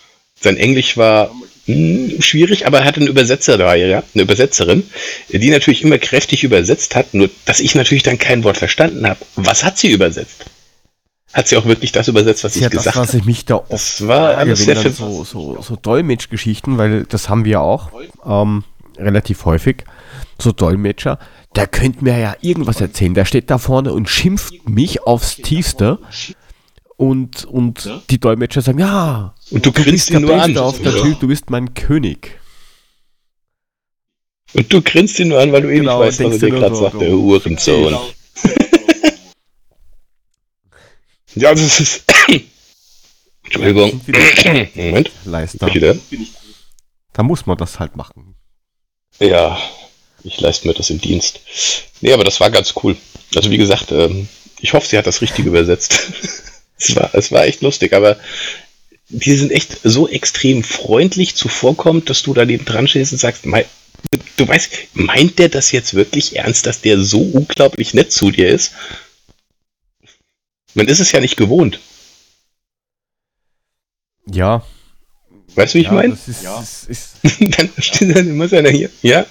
Sein Englisch war hm, schwierig, aber er hatte einen Übersetzer da, ja, eine Übersetzerin, die natürlich immer kräftig übersetzt hat, nur dass ich natürlich dann kein Wort verstanden habe. Was hat sie übersetzt? Hat sie auch wirklich das übersetzt, was Das ist ja ich das, gesagt was habe? ich mich da oft Das war alles sehr dann so, so, so Dolmetschgeschichten, weil das haben wir auch ähm, relativ häufig, so Dolmetscher, der könnte mir ja irgendwas erzählen. Der steht da vorne und schimpft mich aufs Tiefste und, und die Dolmetscher sagen, ja, Und du du grinst ihn nur an. Auf der Tür, du bist mein König. Und du grinst ihn nur an, weil du eh Genau, nicht weißt, was er dir gerade nur sagt, so, der so. Uhrensohn. Genau. <laughs> Ja, das ist. <coughs> Entschuldigung. <coughs> Moment, Leister. wieder. Da muss man das halt machen. Ja, ich leiste mir das im Dienst. Nee, aber das war ganz cool. Also wie gesagt, ähm, ich hoffe, sie hat das richtig übersetzt. <laughs> es, war, es war echt lustig, aber die sind echt so extrem freundlich zuvorkommt, dass du daneben dran stehst und sagst, mei- du, du weißt, meint der das jetzt wirklich ernst, dass der so unglaublich nett zu dir ist? Man ist es ja nicht gewohnt. Ja, Weißt du, wie ich ja meine? das ist, Ja. ist, ist <laughs> dann steht dann immer einer hier. Ja.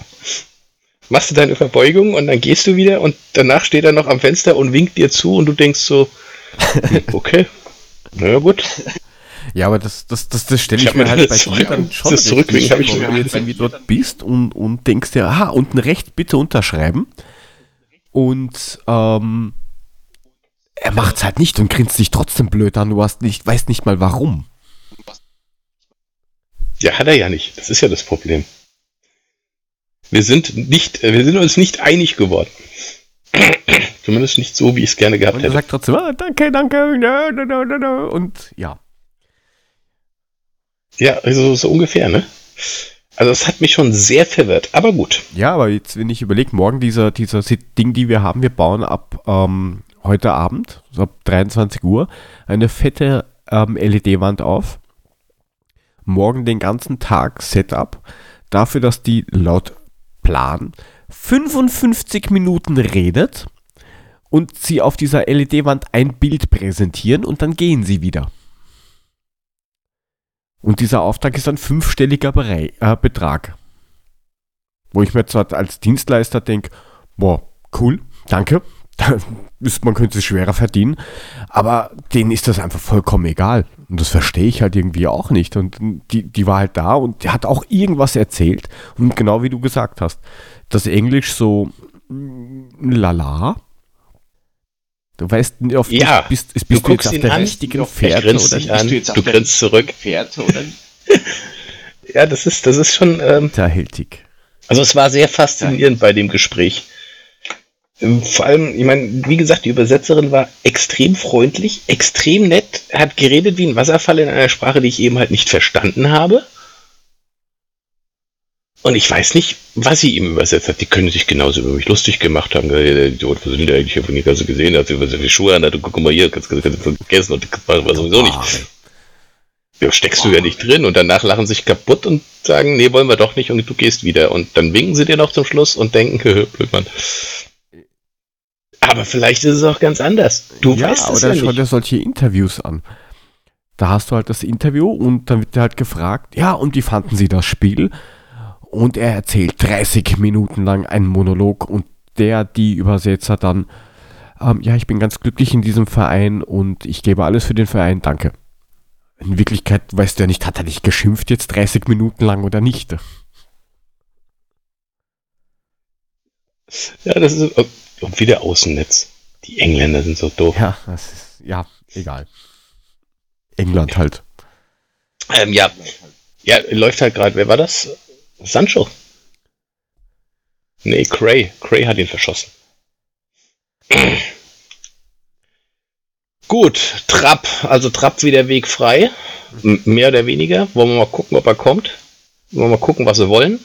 Machst du deine Verbeugung und dann gehst du wieder und danach steht er noch am Fenster und winkt dir zu und du denkst so, <laughs> okay. Na ja, gut. Ja, aber das, das, das, das stelle Ich ich, hab mir halt bei zurück- dir dann schon das hab ich wenn schon du jetzt irgendwie dort bist und, und denkst dir, aha, unten rechts bitte unterschreiben. Und ähm, er macht's halt nicht und grinst dich trotzdem blöd an. Du hast nicht, weißt nicht mal warum. Ja, hat er ja nicht. Das ist ja das Problem. Wir sind nicht, wir sind uns nicht einig geworden. Zumindest nicht so, wie ich es gerne gehabt Und er hätte. sagt trotzdem, ah, danke, danke, und ja. Ja, also so ungefähr, ne? Also es hat mich schon sehr verwirrt, aber gut. Ja, aber jetzt, wenn ich überlege, morgen dieser, dieser Ding, die wir haben, wir bauen ab ähm, heute Abend, so ab 23 Uhr, eine fette ähm, LED-Wand auf. Morgen den ganzen Tag Setup. Dafür, dass die laut Plan 55 Minuten redet und sie auf dieser LED-Wand ein Bild präsentieren und dann gehen sie wieder. Und dieser Auftrag ist ein fünfstelliger Berei äh, Betrag. Wo ich mir zwar als Dienstleister denke, boah, cool, danke. <laughs> Man könnte es schwerer verdienen, aber denen ist das einfach vollkommen egal. Und das verstehe ich halt irgendwie auch nicht. Und die, die war halt da und die hat auch irgendwas erzählt. Und genau wie du gesagt hast, das Englisch so mm, lala. Du weißt nicht, auf Ja, bist, bist, du bist du jetzt guckst auf der an, richtigen Fährte grinst oder dich nicht? an, du jetzt du grinst zurück. <laughs> Pferd, oder? Ja, das ist, das ist schon, ähm, Hinterhältig. Also es war sehr faszinierend bei dem Gespräch. Ähm, Vor allem, ich meine, wie gesagt, die Übersetzerin war extrem freundlich, extrem nett, hat geredet wie ein Wasserfall in einer Sprache, die ich eben halt nicht verstanden habe. Und ich weiß nicht, was sie ihm übersetzt hat. Die können sich genauso über mich lustig gemacht haben. Der Idiot, was sind der eigentlich? Ich habe ganz so gesehen, hat über so viele Schuhe an, hat, guck mal hier, kannst, kannst, kannst vergessen und das war sowieso nicht. Ja, steckst du ja nicht drin und danach lachen sich kaputt und sagen, nee, wollen wir doch nicht und du gehst wieder. Und dann winken sie dir noch zum Schluss und denken, <laughs> blöd Mann. Aber vielleicht ist es auch ganz anders. Du ja, weißt es oder ja schau dir solche Interviews an. Da hast du halt das Interview und dann wird dir halt gefragt, ja, und wie fanden sie das Spiel? Und er erzählt 30 Minuten lang einen Monolog und der, die Übersetzer dann, ähm, ja, ich bin ganz glücklich in diesem Verein und ich gebe alles für den Verein, danke. In Wirklichkeit weißt du ja nicht, hat er dich geschimpft jetzt 30 Minuten lang oder nicht? Ja, das ist und wieder Außennetz. Die Engländer sind so doof. Ja, das ist, ja, egal. England halt. Ähm, ja. ja, läuft halt gerade. Wer war das? Sancho. Nee, Cray. Cray hat ihn verschossen. Gut, Trapp. Also Trapp wieder Weg frei. M mehr oder weniger. Wollen wir mal gucken, ob er kommt. Wollen wir mal gucken, was sie wollen.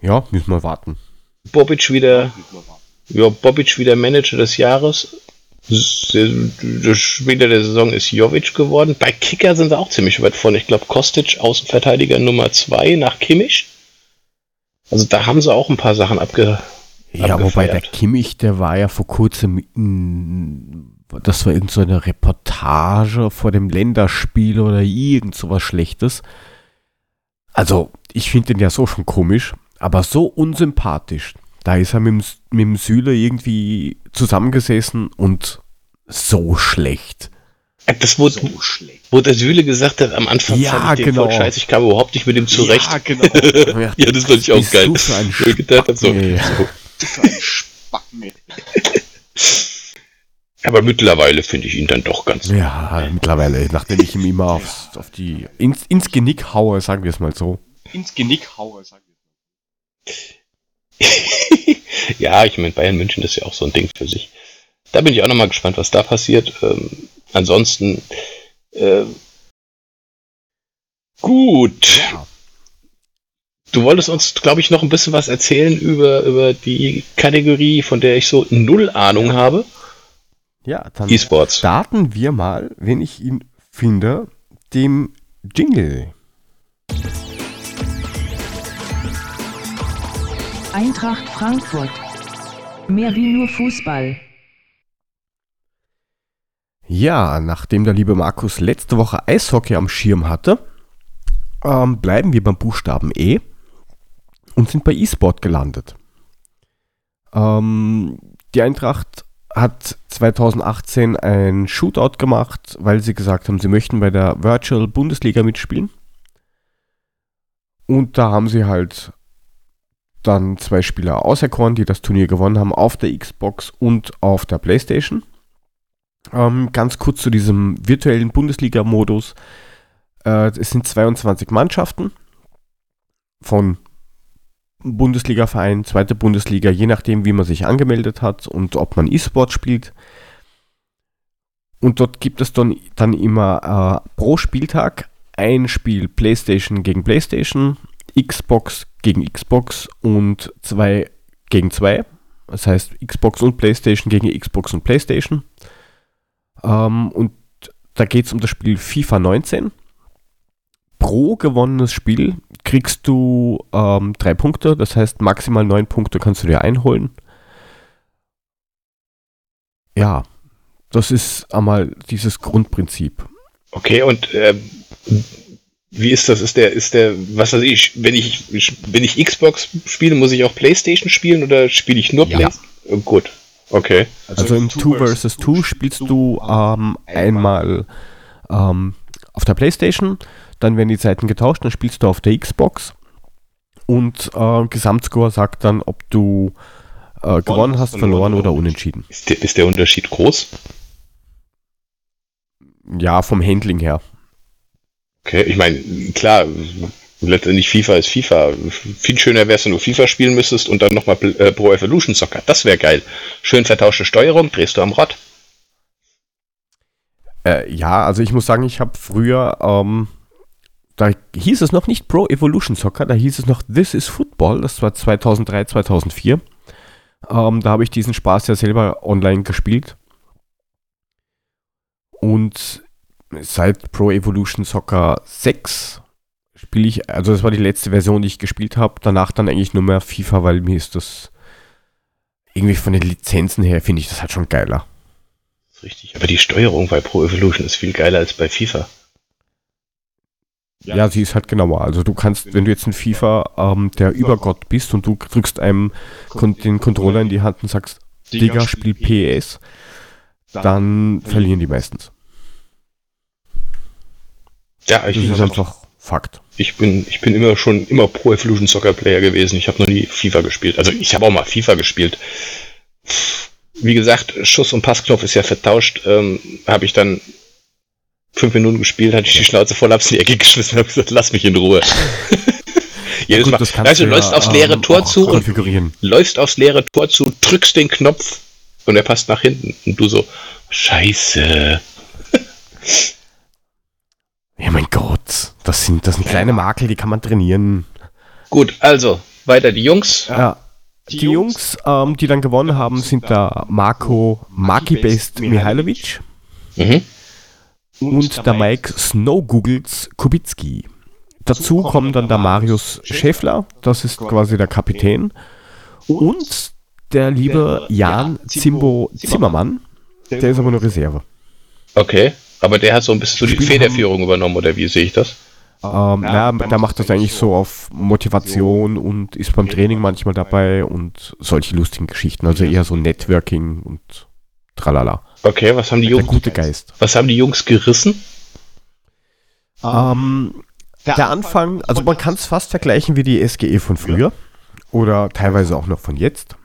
Ja, müssen wir warten. Bobic wieder, ja, Bobic wieder Manager des Jahres. Der Spieler der Saison ist Jovic geworden. Bei Kicker sind sie auch ziemlich weit vorne. Ich glaube, Kostic, Außenverteidiger Nummer 2 nach Kimmich. Also da haben sie auch ein paar Sachen abge. Ja, wobei der Kimmich, der war ja vor kurzem in, das war irgend so eine Reportage vor dem Länderspiel oder irgend sowas Schlechtes. Also, ich finde den ja so schon komisch, aber so unsympathisch. Da ist er mit dem, mit dem Süle irgendwie zusammengesessen und so schlecht. Das wurde, so wo der Süle gesagt hat, am Anfang ja, fand ich den genau. voll scheiße, ich kam überhaupt nicht mit ihm zurecht. Ja, genau. <laughs> ja, das fand ich auch geil. du für ein Wo ich gedacht hab, so, so. Für ein Spacken. <laughs> Aber mittlerweile finde ich ihn dann doch ganz Ja, mittlerweile, nachdem ich ihm immer aufs, auf die, ins, ins Genick haue, sagen wir es mal so. Ins Genick haue, sag ich. <laughs> ja, ich meine, Bayern München ist ja auch so ein Ding für sich. Da bin ich auch nochmal gespannt, was da passiert. Ähm, ansonsten, äh, gut. Du wolltest uns, glaube ich, noch ein bisschen was erzählen über, über die Kategorie, von der ich so null Ahnung habe. Ja, dann E-Sports. starten wir mal, wenn ich ihn finde, dem Jingle. Eintracht Frankfurt. Mehr wie nur Fußball. Ja, nachdem der liebe Markus letzte Woche Eishockey am Schirm hatte, ähm, bleiben wir beim Buchstaben E und sind bei E-Sport gelandet. Ähm, die Eintracht hat 2018 ein Shootout gemacht, weil sie gesagt haben, sie möchten bei der Virtual Bundesliga mitspielen. Und da haben sie halt dann zwei Spieler auserkoren, die das Turnier gewonnen haben, auf der Xbox und auf der PlayStation. Ähm, ganz kurz zu diesem virtuellen Bundesliga-Modus. Äh, es sind 22 Mannschaften von Bundesliga-Verein, zweite Bundesliga, je nachdem, wie man sich angemeldet hat und ob man E-Sport spielt. Und dort gibt es dann, dann immer äh, pro Spieltag ein Spiel PlayStation gegen PlayStation, Xbox gegen Xbox und zwei gegen zwei. Das heißt Xbox und PlayStation gegen Xbox und PlayStation. Ähm, und da geht es um das Spiel FIFA 19. Pro gewonnenes Spiel kriegst du ähm, Punkte, das heißt maximal neun Punkte kannst du dir einholen. Ja, das ist einmal dieses Grundprinzip. Okay, und äh, wie ist das? Ist der, ist der, was weiß ich, wenn ich, wenn ich Xbox spiele, muss ich auch Playstation spielen oder spiele ich nur Ja. Playstation? Gut, okay. Also, im 2 vs 2 spielst du ähm, einmal ähm, auf der Playstation, dann werden die Seiten getauscht, dann spielst du auf der Xbox und äh, Gesamtscore sagt dann, ob du äh, gewonnen hast, verloren oder unentschieden. Ist der, ist der Unterschied groß? Ja, vom Handling her. Okay, ich meine, klar, letztendlich FIFA ist FIFA. Viel schöner wäre es, wenn du FIFA spielen müsstest und dann nochmal äh, Pro Evolution Soccer. Das wäre geil. Schön vertauschte Steuerung, drehst du am Rad. Äh, ja, also ich muss sagen, ich habe früher, ähm, da hieß es noch nicht Pro Evolution Soccer, da hieß es noch This is Football. Das war 2003, 2004. Ähm, da habe ich diesen Spaß ja selber online gespielt. Und seit Pro Evolution Soccer 6 spiele ich, also das war die letzte Version, die ich gespielt habe. Danach dann eigentlich nur mehr FIFA, weil mir ist das irgendwie von den Lizenzen her, finde ich das halt schon geiler. Richtig. Aber die Steuerung bei Pro Evolution ist viel geiler als bei FIFA. Ja, sie ist halt genauer. Also du kannst, wenn du jetzt ein FIFA ähm, der Übergott bist und du drückst einem kon den Controller in die Hand und sagst, Digga, spiel PES, dann verlieren die meistens. Ja, ich, Das ist einfach Fakt. ich bin, ich bin immer schon immer Pro Evolution Soccer Player gewesen. Ich habe noch nie FIFA gespielt. Also ich habe auch mal FIFA gespielt. Wie gesagt, Schuss- und Passknopf ist ja vertauscht. Ähm, habe ich dann fünf Minuten gespielt, hatte ich die Schnauze voll, hab's in die Ecke geschmissen und hab gesagt, lass mich in Ruhe. <laughs> Jedes Gut, Mal. Weißt du, ja, läufst aufs leere ähm, Tor auch zu und läufst aufs leere Tor zu, drückst den Knopf und er passt nach hinten. Und du so, Scheiße. <laughs> Das sind, das sind kleine Makel, die kann man trainieren. Gut, also, weiter die Jungs. Ja. Die Jungs, ähm, die dann gewonnen haben, sind da Marco Makibest Mihailovic Mhm. und der Mike Snowgoogles Kubicki. Dazu kommen dann der Marius Schäffler, das ist quasi der Kapitän, und der liebe Jan Zimbo Zimmermann, der ist aber nur Reserve. Okay. Aber der hat so ein bisschen so die Federführung übernommen, oder wie sehe ich das? Ähm, ja, der macht das eigentlich so auf Motivation und ist beim Training manchmal dabei und solche lustigen Geschichten. Also eher so Networking und tralala. Okay, was haben die Der Jungs, gute Geist. was haben die Jungs gerissen? Ähm, der Anfang, also man kann es fast vergleichen wie die SGE von früher oder teilweise auch noch von jetzt.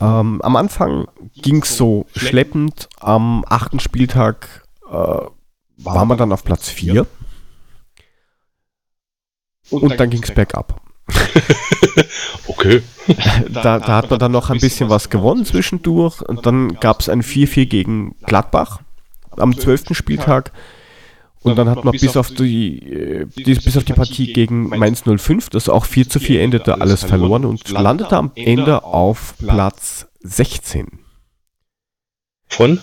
Ähm, am Anfang ging es so schleppend. Am achten Spieltag äh, war man dann auf Platz 4 und dann ging es bergab. <laughs> Okay. <laughs> Da, da hat man dann noch ein bisschen was gewonnen zwischendurch und dann gab es ein 4-4 gegen Gladbach am 12. Spieltag. Und dann hat man bis auf die, äh, die, bis auf die Partie gegen Mainz 05, das auch 4 zu 4 endete, alles verloren und landete am Ende auf Platz 16. Von?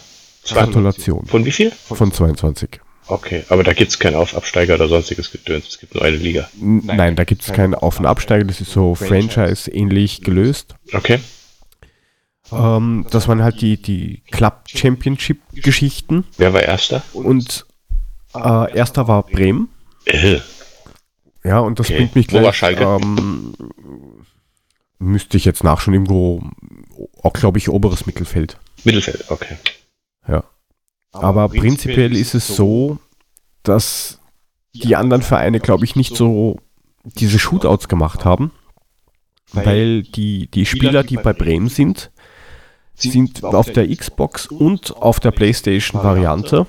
Gratulation. Von wie viel? Von 22. Okay, aber da gibt's keinen Auf Absteiger oder sonstiges Gedöns. Es gibt nur eine Liga. N- Nein, da gibt es keinen Auf- und Absteiger, das ist so Franchise-ähnlich gelöst. Okay. Ähm, das waren halt die, die Club Championship-Geschichten Wer war Erster? und äh, erster war Bremen. Äh, Ja, und das Okay. bringt mich Wo war gleich. Schalke? Ähm, müsste ich jetzt nachschauen, irgendwo, auch glaube ich, oberes Mittelfeld. Mittelfeld, okay. Ja. Aber prinzipiell ist es so, dass die anderen Vereine, glaube ich, nicht so diese Shootouts gemacht haben, weil die, die Spieler, die bei Bremen sind, sind auf der Xbox und auf der PlayStation-Variante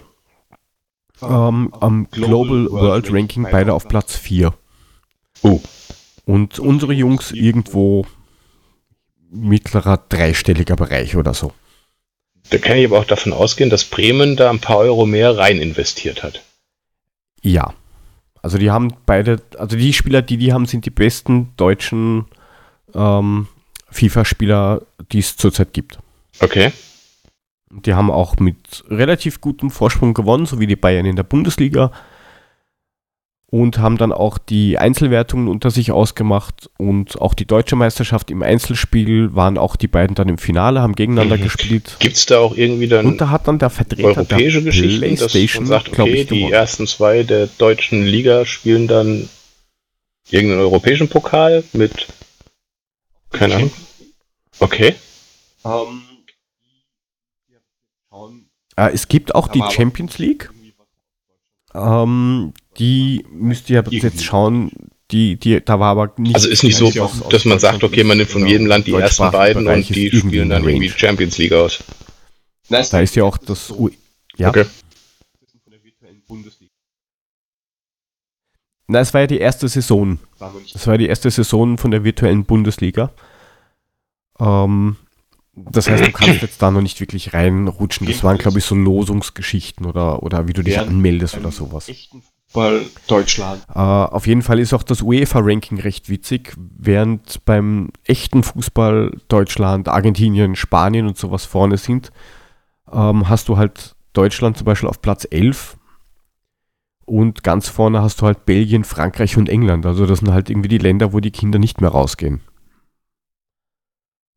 ähm, am Global World Ranking beide auf Platz 4. Uh. Und unsere Jungs irgendwo mittlerer dreistelliger Bereich oder so. Da kann ich aber auch davon ausgehen, dass Bremen da ein paar Euro mehr rein investiert hat. Ja. Also die haben beide, also die Spieler, die die haben, sind die besten deutschen ähm, FIFA-Spieler, die es zurzeit gibt. Okay. Die haben auch mit relativ gutem Vorsprung gewonnen, so wie die Bayern in der Bundesliga. Und haben dann auch die Einzelwertungen unter sich ausgemacht und auch die deutsche Meisterschaft im Einzelspiel waren auch die beiden dann im Finale, haben gegeneinander Mhm. gespielt. Gibt's da auch irgendwie dann Und da hat dann der Vertreter europäische der Geschichten, dass man PlayStation, sagt, glaube okay, ich, die gewonnen. ersten zwei der deutschen Liga spielen dann irgendeinen europäischen Pokal mit keine Ahnung. Okay. Ähm, Äh, es gibt auch die Champions League. Ähm, die müsst ihr jetzt schauen. Die, die, da war aber nicht. Also ist nicht so, aus dass man sagt, okay, man nimmt von jedem Land die ersten beiden und die spielen dann irgendwie. Champions League aus. Da ist ja auch das. U ja. Okay. Na, es war ja die erste Saison. Das war die erste Saison von der virtuellen Bundesliga. Ähm, das heißt, du kannst jetzt da noch nicht wirklich reinrutschen. Das waren, glaube ich, so Losungsgeschichten oder, oder wie du dich anmeldest oder sowas. Weil Deutschland. Äh, auf jeden Fall ist auch das UEFA-Ranking recht witzig, während beim echten Fußball Deutschland, Argentinien, Spanien und sowas vorne sind, ähm, hast du halt Deutschland zum Beispiel auf Platz 11 und ganz vorne hast du halt Belgien, Frankreich und England. Also das sind halt irgendwie die Länder, wo die Kinder nicht mehr rausgehen.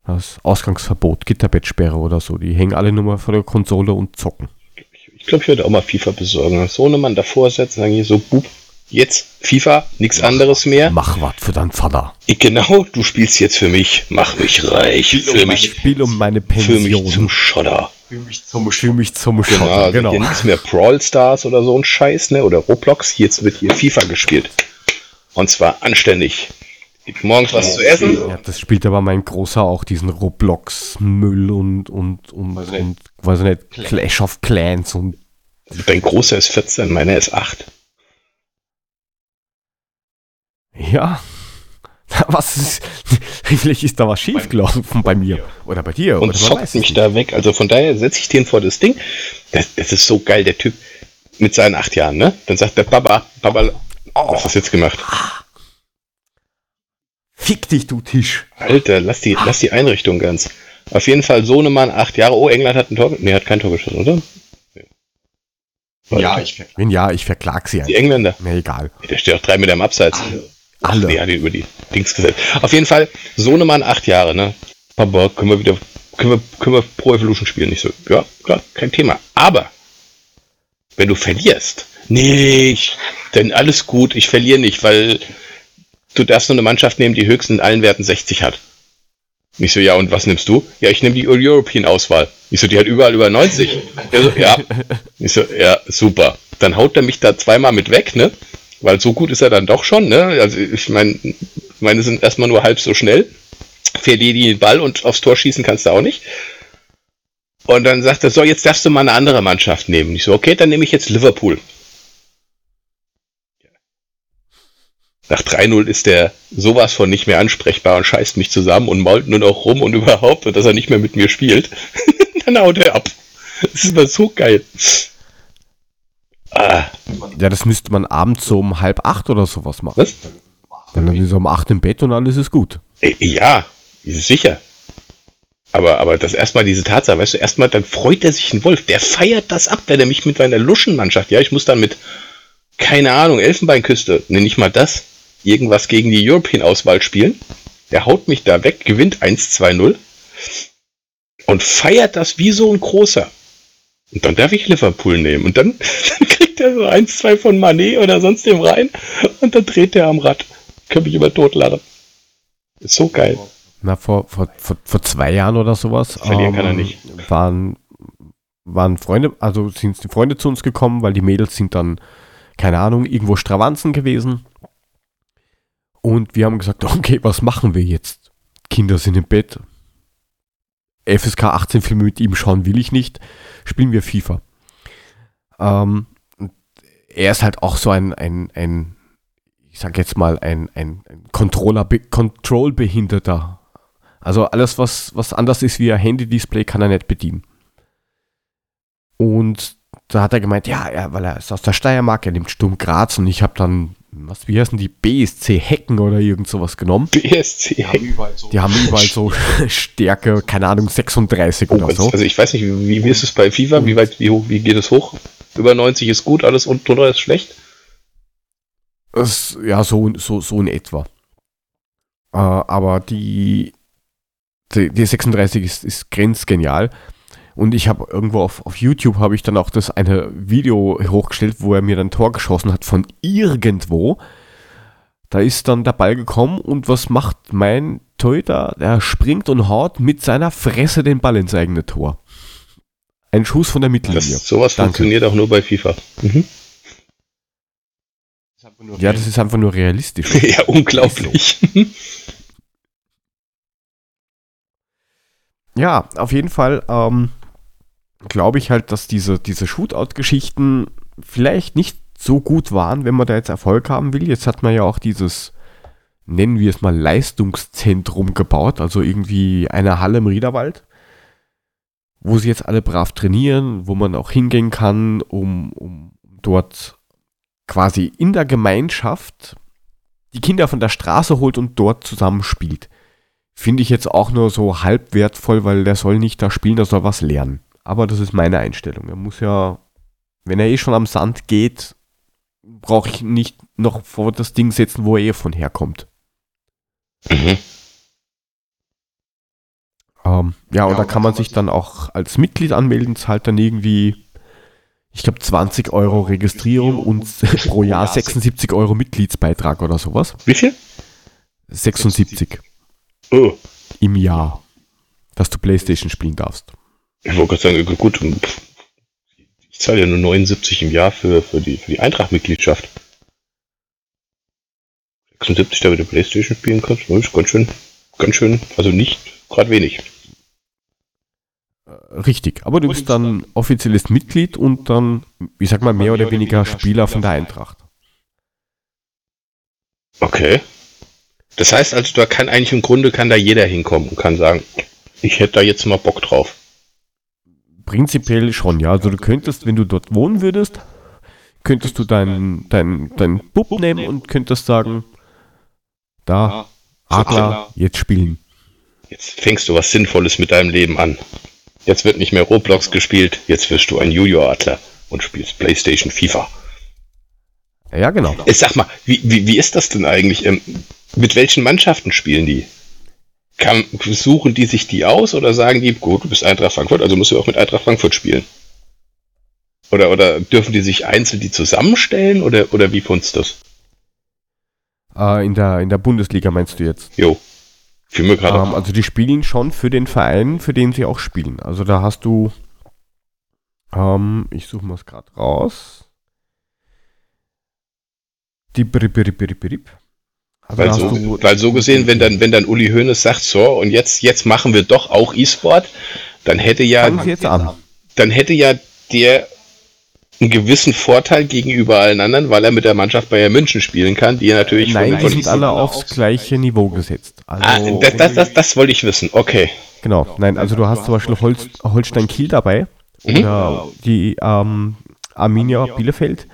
Das Ausgangsverbot, Gitterbettssperre oder so. Die hängen alle nur mal vor der Konsole und zocken. Ich glaube, ich würde auch mal FIFA besorgen. So eine Mann davor setzen, sagen hier so, Bub, jetzt FIFA, nichts anderes mehr. Mach was für deinen Vater. Ich, genau, du spielst jetzt für mich, mach mich reich, für mich, Spiel um meine für mich zum Pension. Schotter. Für mich zum Für mich zum Genau, Schotter, also genau. hier nichts mehr Brawl Stars oder so ein Scheiß, ne? Oder Roblox. Jetzt wird hier FIFA gespielt. Und zwar anständig. Gibt morgens was zu essen. Ja, das spielt aber mein Großer auch diesen Roblox-Müll und, und, und, Weiß nicht. und, weiß ich nicht, Clash of Clans und Dein Großer ist 14, meiner ist 8. ja. Was ist, <laughs> vielleicht ist da was schiefgelaufen bei mir oder bei dir Und zockt mich nicht. da weg. Also von daher setze ich den vor das Ding. Das, das ist so geil, der Typ mit seinen 8 Jahren, ne? Dann sagt der Papa, Papa, was hast du jetzt gemacht? Fick dich, du Tisch. Alter, lass die, lass die Einrichtung ganz. Auf jeden Fall Sohnemann, 8 Jahre. Oh, England hat ein Tor. Nee, hat kein Tor geschossen, oder? Ja, ich ver- Wenn ja, ich verklag sie Die. Engländer. Mir egal. Der steht auch drei Meter im Abseits. Alle. Nee, hat ihn über die Dings gesetzt. Auf jeden Fall, Sohnemann, acht Jahre, ne? Papa, können wir wieder, können wir, können wir Pro Evolution spielen? Ich so, ja, klar, kein Thema. Aber, wenn du verlierst, nicht, denn alles gut, ich verliere nicht, weil du darfst nur eine Mannschaft nehmen, die höchstens in allen Werten 60 hat. Ich so, ja, und was nimmst du? Ja, ich nehme die European-Auswahl. Ich so, die hat überall über 90. Er so, ja. Ich so, ja, super. Dann haut er mich da zweimal mit weg, ne? Weil so gut ist er dann doch schon, ne? Also ich meine, meine sind erstmal nur halb so schnell. Verliere die den Ball und aufs Tor schießen kannst du auch nicht. Und dann sagt er, so, jetzt darfst du mal eine andere Mannschaft nehmen. Ich so, okay, dann nehme ich jetzt Liverpool. Nach 3-0 ist der sowas von nicht mehr ansprechbar und scheißt mich zusammen und mault nur noch rum und <laughs> überhaupt und dass er nicht mehr mit mir spielt. <laughs> dann haut er ab. Das ist aber so geil. Ah, Ja, das müsste man abends so um halb acht oder sowas machen. was? Dann ist er um acht im Bett und alles ist gut. Äh, Ja, sicher. Aber, aber das erstmal diese Tatsache, weißt du, erstmal dann freut er sich ein Wolf. Der feiert das ab, wenn er mich mit meiner Luschenmannschaft, ja, ich muss dann mit, keine Ahnung, Elfenbeinküste, ne, nicht mal das, irgendwas gegen die European-Auswahl spielen. Der haut mich da weg, gewinnt 1-2-0 und feiert das wie so ein großer. Und dann darf ich Liverpool nehmen. Und dann, <laughs> dann kriegt er so 1-2 von Manet oder sonst dem rein und dann dreht er am Rad. Kann mich immer totladen. Ist so geil. Na, vor, vor, vor, vor zwei Jahren oder sowas ähm, Verlieren kann er nicht. Waren, waren Freunde, also sind die Freunde zu uns gekommen, weil die Mädels sind dann, keine Ahnung, irgendwo Stravanzen gewesen. Und wir haben gesagt, okay, was machen wir jetzt? Kinder sind im Bett. FSK 18 Filme mit ihm schauen will ich nicht. Spielen wir FIFA. Ähm, er ist halt auch so ein, ein, ein ich sag jetzt mal, ein, ein, ein Controller, Control-Behinderter. Also alles, was, was anders ist wie ein Handy-Display, kann er nicht bedienen. Und da hat er gemeint, ja, er, weil er ist aus der Steiermark, er nimmt Sturm Graz und ich habe dann, was, wie heißen die, BSC Hecken oder irgend sowas genommen. BSC. Die haben überall so. Die haben überall so <laughs> Stärke, keine Ahnung, 36 Oh, oder so. Also ich weiß nicht, wie, wie ist es bei FIFA? Wie weit, wie hoch, wie geht es hoch? Über 90 ist gut, alles unten drunter ist schlecht. Das, ja, so, so, so in etwa. Äh, aber die, die, die 36 ist, ist grenzgenial. Und ich habe irgendwo auf, auf YouTube habe ich dann auch das eine Video hochgestellt, wo er mir dann Tor geschossen hat von irgendwo. Da ist dann der Ball gekommen und was macht mein Torhüter? Der springt und haut mit seiner Fresse den Ball ins eigene Tor. Ein Schuss von der Mittellinie. Das, sowas Danke. funktioniert auch nur bei FIFA. Mhm. Das Ja, das ist einfach nur realistisch. <laughs> ja, unglaublich. Ja, auf jeden Fall ähm, glaube ich halt, dass diese, diese Shootout-Geschichten vielleicht nicht so gut waren, wenn man da jetzt Erfolg haben will. Jetzt hat man ja auch dieses, nennen wir es mal, Leistungszentrum gebaut, also irgendwie eine Halle im Riederwald, wo sie jetzt alle brav trainieren, wo man auch hingehen kann, um, um dort quasi in der Gemeinschaft die Kinder von der Straße holt und dort zusammenspielt. Finde ich jetzt auch nur so halb wertvoll, weil der soll nicht da spielen, der soll was lernen. Aber das ist meine Einstellung. Er muss ja, wenn er eh schon am Sand geht, brauche ich nicht noch vor das Ding setzen, wo er eh von herkommt. Mhm. Ähm, ja, und da kann man sich dann auch als Mitglied anmelden, zahlt dann irgendwie, ich glaube, 20 Euro Registrierung und <laughs> pro Jahr 76 Euro Mitgliedsbeitrag oder sowas. Wie viel? 76 Oh, im Jahr, dass du Playstation spielen darfst. Ich wollte gerade sagen, gut, ich zahle ja nur 79 im Jahr für, für die, für die Eintracht-Mitgliedschaft. 76, damit du Playstation spielen kannst, das ist ganz schön, ganz schön, also nicht gerade wenig. Richtig, aber du bist dann offizielles Mitglied und dann, ich sag mal, mehr oder weniger Spieler von der Eintracht. Okay. Das heißt also, da kann eigentlich im Grunde kann da jeder hinkommen und kann sagen, ich hätte da jetzt mal Bock drauf. Prinzipiell schon, ja. Also du könntest, wenn du dort wohnen würdest, könntest du deinen dein, dein Bub nehmen und könntest sagen, da, Adler, jetzt spielen. Jetzt fängst du was Sinnvolles mit deinem Leben an. Jetzt wird nicht mehr Roblox gespielt, jetzt wirst du ein Junior-Adler und spielst PlayStation FIFA. Ja, genau. Ich sag mal, wie, wie, wie ist das denn eigentlich? Ähm, mit welchen Mannschaften spielen die? Kann, suchen die sich die aus oder sagen die, gut, du bist Eintracht Frankfurt, also musst du auch mit Eintracht Frankfurt spielen? Oder, oder dürfen die sich einzeln die zusammenstellen oder, oder wie funzt das? Äh, in, der, in der Bundesliga meinst du jetzt? Jo. Für mir gerade. Ähm, also die spielen schon für den Verein, für den sie auch spielen. Also da hast du, ähm, ich suche mal es gerade raus. Die Brip, also weil, so, weil so gesehen, wenn dann, wenn dann Uli Hoeneß sagt, so, und jetzt, jetzt machen wir doch auch E-Sport, dann hätte ja, dann hätte ja der einen gewissen Vorteil gegenüber allen anderen, weil er mit der Mannschaft Bayern München spielen kann, die ja natürlich Nein, von, die von sind alle aufs gleiche Niveau gesetzt. Ah, Also, das, das, das, das wollte ich wissen. Okay. genau, nein, also du hast zum Beispiel Holstein Kiel dabei Mhm. oder die ähm, Arminia Bielefeld.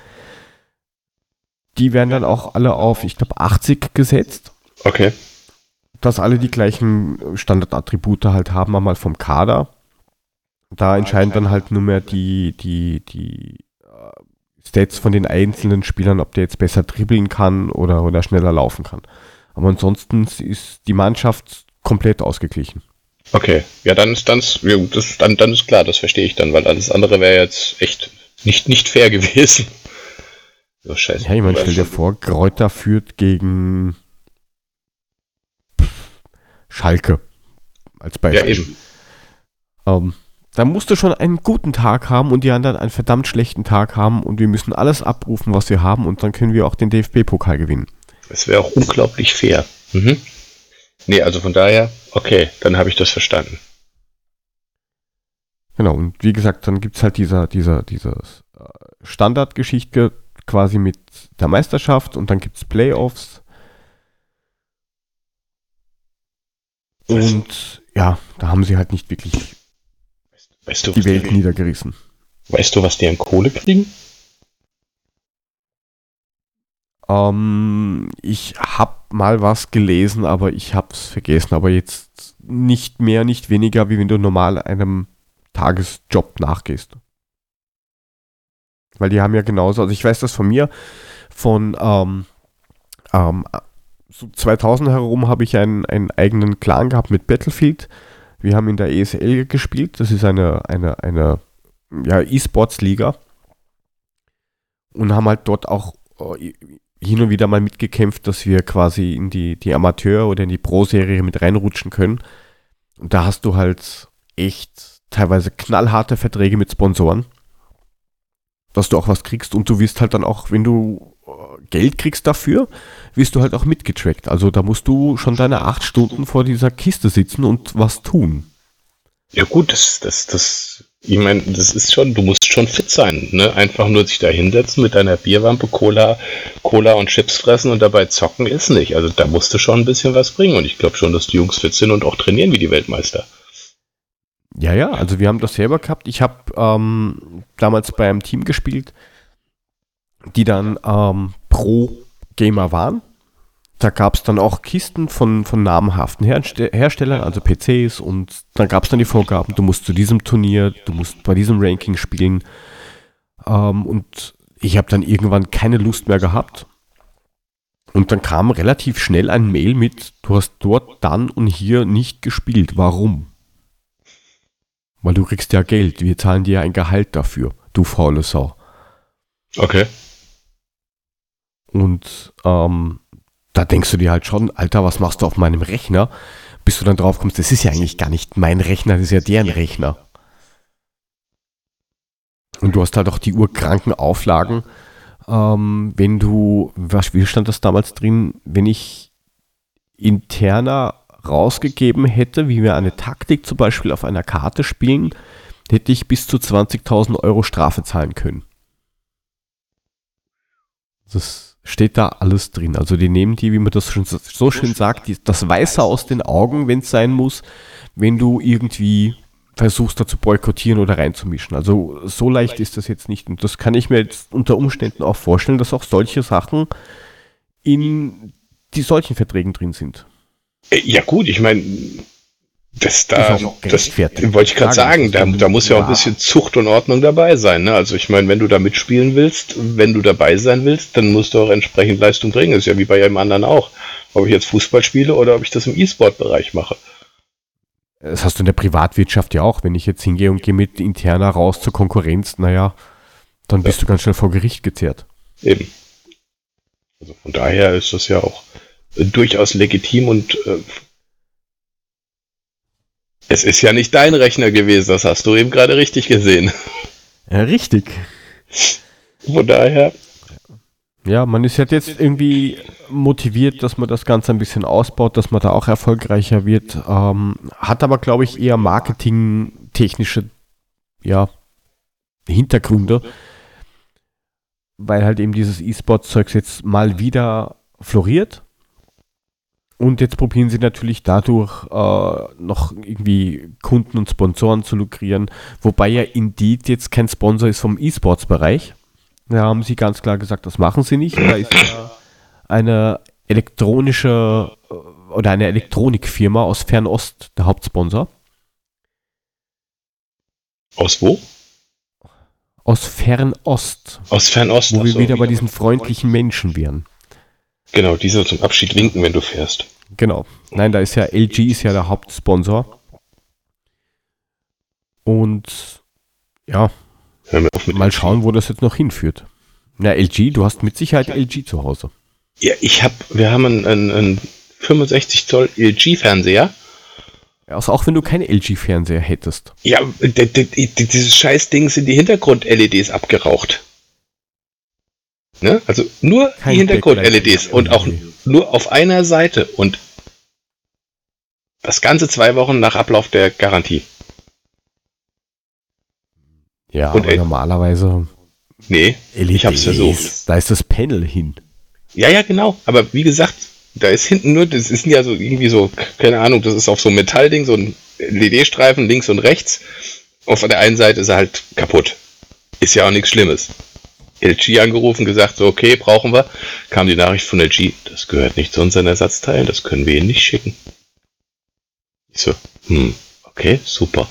Die werden dann auch alle auf, ich glaube, 80 gesetzt. Okay. dass alle die gleichen Standardattribute halt haben, einmal vom Kader. Da entscheiden dann halt nur mehr die, die, die äh, Stats von den einzelnen Spielern, ob der jetzt besser dribbeln kann oder, oder schneller laufen kann. Aber ansonsten ist die Mannschaft komplett ausgeglichen. Okay. Ja, dann ist, dann ist, ja, gut, das, dann, dann ist klar, das verstehe ich dann, weil alles andere wäre jetzt echt nicht, nicht fair <laughs> gewesen. Oh, scheiße. Ja, ich meine, stell dir vor, Kräuter führt gegen Schalke als Ja, Beispiel. eben. Ähm, da musst du schon einen guten Tag haben und die anderen einen verdammt schlechten Tag haben und wir müssen alles abrufen, was wir haben und dann können wir auch den DFB-Pokal gewinnen. Das wäre auch unglaublich fair. Mhm. Nee, also von daher, okay, dann habe ich das verstanden. Genau, und wie gesagt, dann gibt es halt dieser, dieser, dieses äh, Standardgeschichte quasi mit der Meisterschaft und dann gibt es Playoffs. Und ja, da haben sie halt nicht wirklich Weißt du, die Welt die, niedergerissen. weißt du, was die an Kohle kriegen? Ähm, ich habe mal was gelesen, aber ich habe es vergessen. Aber jetzt nicht mehr, nicht weniger, wie wenn du normal einem Tagesjob nachgehst. Weil die haben ja genauso, also ich weiß das von mir, von ähm, ähm, so 2000 herum habe ich einen, einen eigenen Clan gehabt mit Battlefield. Wir haben in der ESL gespielt. Das ist eine, eine, eine ja, E-Sports-Liga. Und haben halt dort auch äh, hin und wieder mal mitgekämpft, dass wir quasi in die, die Amateur- oder in die Pro-Serie mit reinrutschen können. Und da hast du halt echt teilweise knallharte Verträge mit Sponsoren, dass du auch was kriegst und du wirst halt dann auch, wenn du äh, Geld kriegst dafür, wirst du halt auch mitgetrackt. Also da musst du schon deine acht Stunden vor dieser Kiste sitzen und was tun. Ja gut, das, das, das, ich meine, das ist schon, du musst schon fit sein, ne? Einfach nur sich da hinsetzen mit deiner Bierwampe, Cola, Cola und Chips fressen und dabei zocken ist nicht. Also da musst du schon ein bisschen was bringen und ich glaube schon, dass die Jungs fit sind und auch trainieren wie die Weltmeister. Ja, ja, also wir haben das selber gehabt. Ich habe ähm, damals bei einem Team gespielt. die dann ähm, pro Gamer waren. Da gab es dann auch Kisten von, von namhaften Herste Herstellern, also PCs, und dann gab es dann die Vorgaben, du musst zu diesem Turnier, du musst bei diesem Ranking spielen. Ähm, und ich habe dann irgendwann keine Lust mehr gehabt. Und dann kam relativ schnell ein Mail mit, du hast dort dann und hier nicht gespielt. Warum? Weil du kriegst ja Geld, wir zahlen dir ein Gehalt dafür, du faule Sau. Okay. Und ähm, da denkst du dir halt schon, Alter, was machst du auf meinem Rechner? Bis du dann drauf kommst, das ist ja eigentlich gar nicht mein Rechner, das ist ja deren Rechner. Und du hast halt auch die urkranken Auflagen, ähm, wenn du, was, wie stand das damals drin, wenn ich interner rausgegeben hätte, wie wir eine Taktik zum Beispiel auf einer Karte spielen, hätte ich bis zu 20.000 Euro Strafe zahlen können. Das steht da alles drin. Also die nehmen die, wie man das schon so schön sagt, die, das Weiße aus den Augen, wenn es sein muss, wenn du irgendwie versuchst da zu boykottieren oder reinzumischen. Also so leicht ist das jetzt nicht. Und das kann ich mir jetzt unter Umständen auch vorstellen, dass auch solche Sachen in die solchen Verträgen drin sind. Äh, Ja gut, ich meine, das da, das wollte ich gerade Sagen, da, da muss ja auch ein bisschen Zucht und Ordnung dabei sein. Ne? Also ich meine, wenn du da mitspielen willst, wenn du dabei sein willst, dann musst du auch entsprechend Leistung bringen. Das ist ja wie bei jedem anderen auch. Ob ich jetzt Fußball spiele oder ob ich das im E-Sport-Bereich mache. Das hast du in der Privatwirtschaft ja auch. Wenn ich jetzt hingehe und gehe mit interner raus zur Konkurrenz, naja, dann bist du ganz schnell vor Gericht gezerrt. Eben. Also von daher ist das ja auch durchaus legitim und äh, es ist ja nicht dein Rechner gewesen, das hast du eben gerade richtig gesehen. Ja, richtig. Von daher, Ja, man ist halt jetzt irgendwie motiviert, dass man das Ganze ein bisschen ausbaut, dass man da auch erfolgreicher wird. Ähm, hat aber, glaube ich, eher marketingtechnische ja, Hintergründe, weil halt eben dieses E-Sport-Zeugs jetzt mal wieder floriert. Und jetzt probieren sie natürlich dadurch äh, noch irgendwie Kunden und Sponsoren zu lukrieren, wobei ja Indeed jetzt kein Sponsor ist vom E-Sports-Bereich. Da haben sie ganz klar gesagt, das machen sie nicht. Da ist ja eine elektronische äh, oder eine Elektronikfirma aus Fernost der Hauptsponsor. aus wo? Aus Fernost, Aus Fernost. wo wir so. wieder bei diesen freundlichen Menschen wären. Genau, die soll zum Abschied winken, wenn du fährst. Genau. Nein, da ist ja LG ist ja der Hauptsponsor. Und ja, mal schauen, wo das jetzt noch hinführt. Na, LG, du hast mit Sicherheit LG zu Hause. Ja, ich hab, wir haben einen, einen, einen 65 Zoll LG-Fernseher. Also auch wenn du keinen LG-Fernseher hättest. Ja, dieses Scheißding sind die Hintergrund-LEDs abgeraucht. Ne? Also nur Kein die Hintergrund-LEDs und auch nur auf einer Seite und das ganze zwei Wochen nach Ablauf der Garantie. Ja, Und normalerweise Nee, LEDs, ich hab's versucht. da ist das Panel hin. Ja, ja, genau. Aber wie gesagt, da ist hinten nur, das ist ja so irgendwie so, keine Ahnung, das ist auf so einem Metallding, so ein LED-Streifen links und rechts. Auf der einen Seite ist er halt kaputt. Ist ja auch nichts Schlimmes. LG angerufen, gesagt, so, okay, brauchen wir. Kam die Nachricht von LG, das gehört nicht zu unseren Ersatzteilen, das können wir Ihnen nicht schicken. Ich so, hm, okay, super.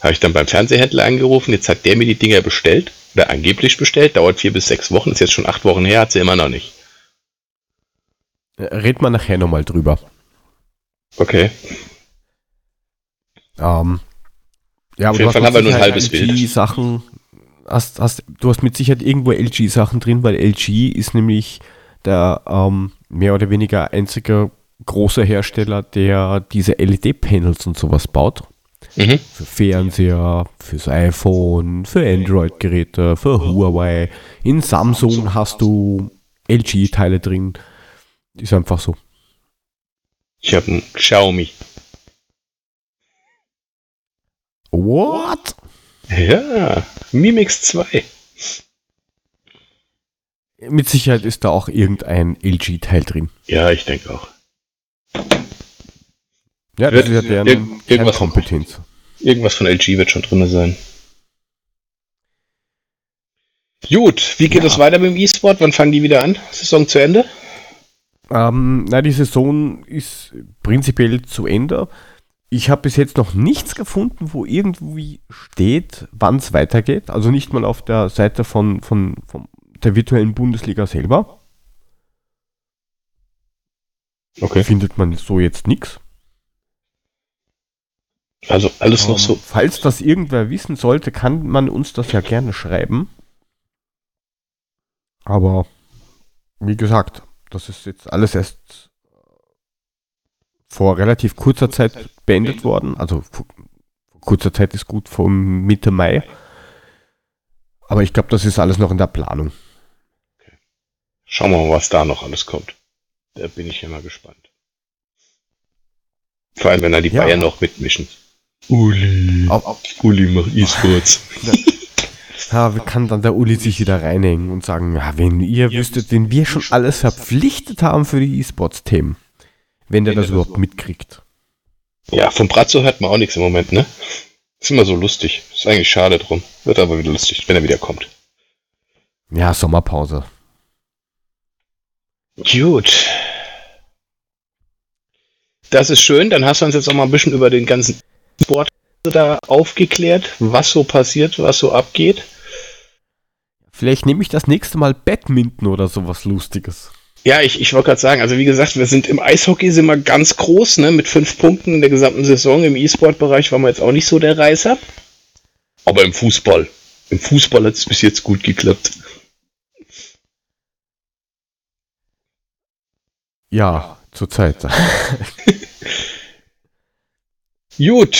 Habe ich dann beim Fernsehhändler angerufen, jetzt hat der mir die Dinger bestellt, oder angeblich bestellt, dauert vier bis sechs Wochen, ist jetzt schon acht Wochen her, hat sie immer noch nicht. Äh, Red mal nachher nochmal drüber. Okay. Ähm, ja, Auf jeden Fall haben wir nur ein halbes Bild. LG-Sachen, hast, hast, du hast mit Sicherheit irgendwo LG-Sachen drin, weil LG ist nämlich der ähm, mehr oder weniger einzige große Hersteller, der diese LED-Panels und sowas baut. Mhm. Für Fernseher, fürs iPhone, für Android-Geräte, für Huawei. In Samsung hast du LG-Teile drin. Ist einfach so. Ich habe einen Xiaomi. What? Ja, Mimix 2. Mit Sicherheit ist da auch irgendein LG-Teil drin. Ja, ich denke auch. Ja, das Wird- ist ja deren irg- irgendwas- Kernkompetenz. Irgendwas von LG wird schon drin sein. Gut, wie geht Ja. es weiter mit dem E-Sport? Wann fangen die wieder an? Saison zu Ende? Ähm, na, die Saison ist prinzipiell zu Ende. Ich habe bis jetzt noch nichts gefunden, wo irgendwie steht, wann es weitergeht. Also nicht mal auf der Seite von, von, von der virtuellen Bundesliga selber. Okay. Findet man so jetzt nichts. Also alles noch Ähm, so. Falls das irgendwer wissen sollte, kann man uns das ja gerne schreiben. Aber wie gesagt, das ist jetzt alles erst vor relativ kurzer Zeit beendet worden. Also vor, kurzer Zeit ist gut, vor Mitte Mai. Aber ich glaube, das ist alles noch in der Planung. Schauen wir mal, was da noch alles kommt. Da bin ich ja mal gespannt. Vor allem, wenn da die Ja. Bayern noch mitmischen. Uli. Au- Uli macht E-Sports. <laughs> Ja, wie kann dann der Uli sich wieder reinhängen und sagen, ja, wenn ihr wüsstet, den wir schon alles verpflichtet haben für die E-Sports-Themen. Wenn der das überhaupt mitkriegt. Ja, vom Brazzo hört man auch nichts im Moment, ne? Ist immer so lustig. Ist eigentlich schade drum. Wird aber wieder lustig, wenn er wieder kommt. Ja, Sommerpause. Gut. Das ist schön. Dann hast du uns jetzt auch mal ein bisschen über den ganzen Sport da aufgeklärt, was so passiert, was so abgeht. Vielleicht nehme ich das nächste Mal Badminton oder sowas Lustiges. Ja, ich, ich wollte gerade sagen, also wie gesagt, wir sind im Eishockey sind wir ganz groß, ne, mit fünf Punkten in der gesamten Saison. Im E-Sport-Bereich waren wir jetzt auch nicht so der Reißer. Aber im Fußball. Im Fußball hat es bis jetzt gut geklappt. Ja, zurzeit. <laughs> Gut.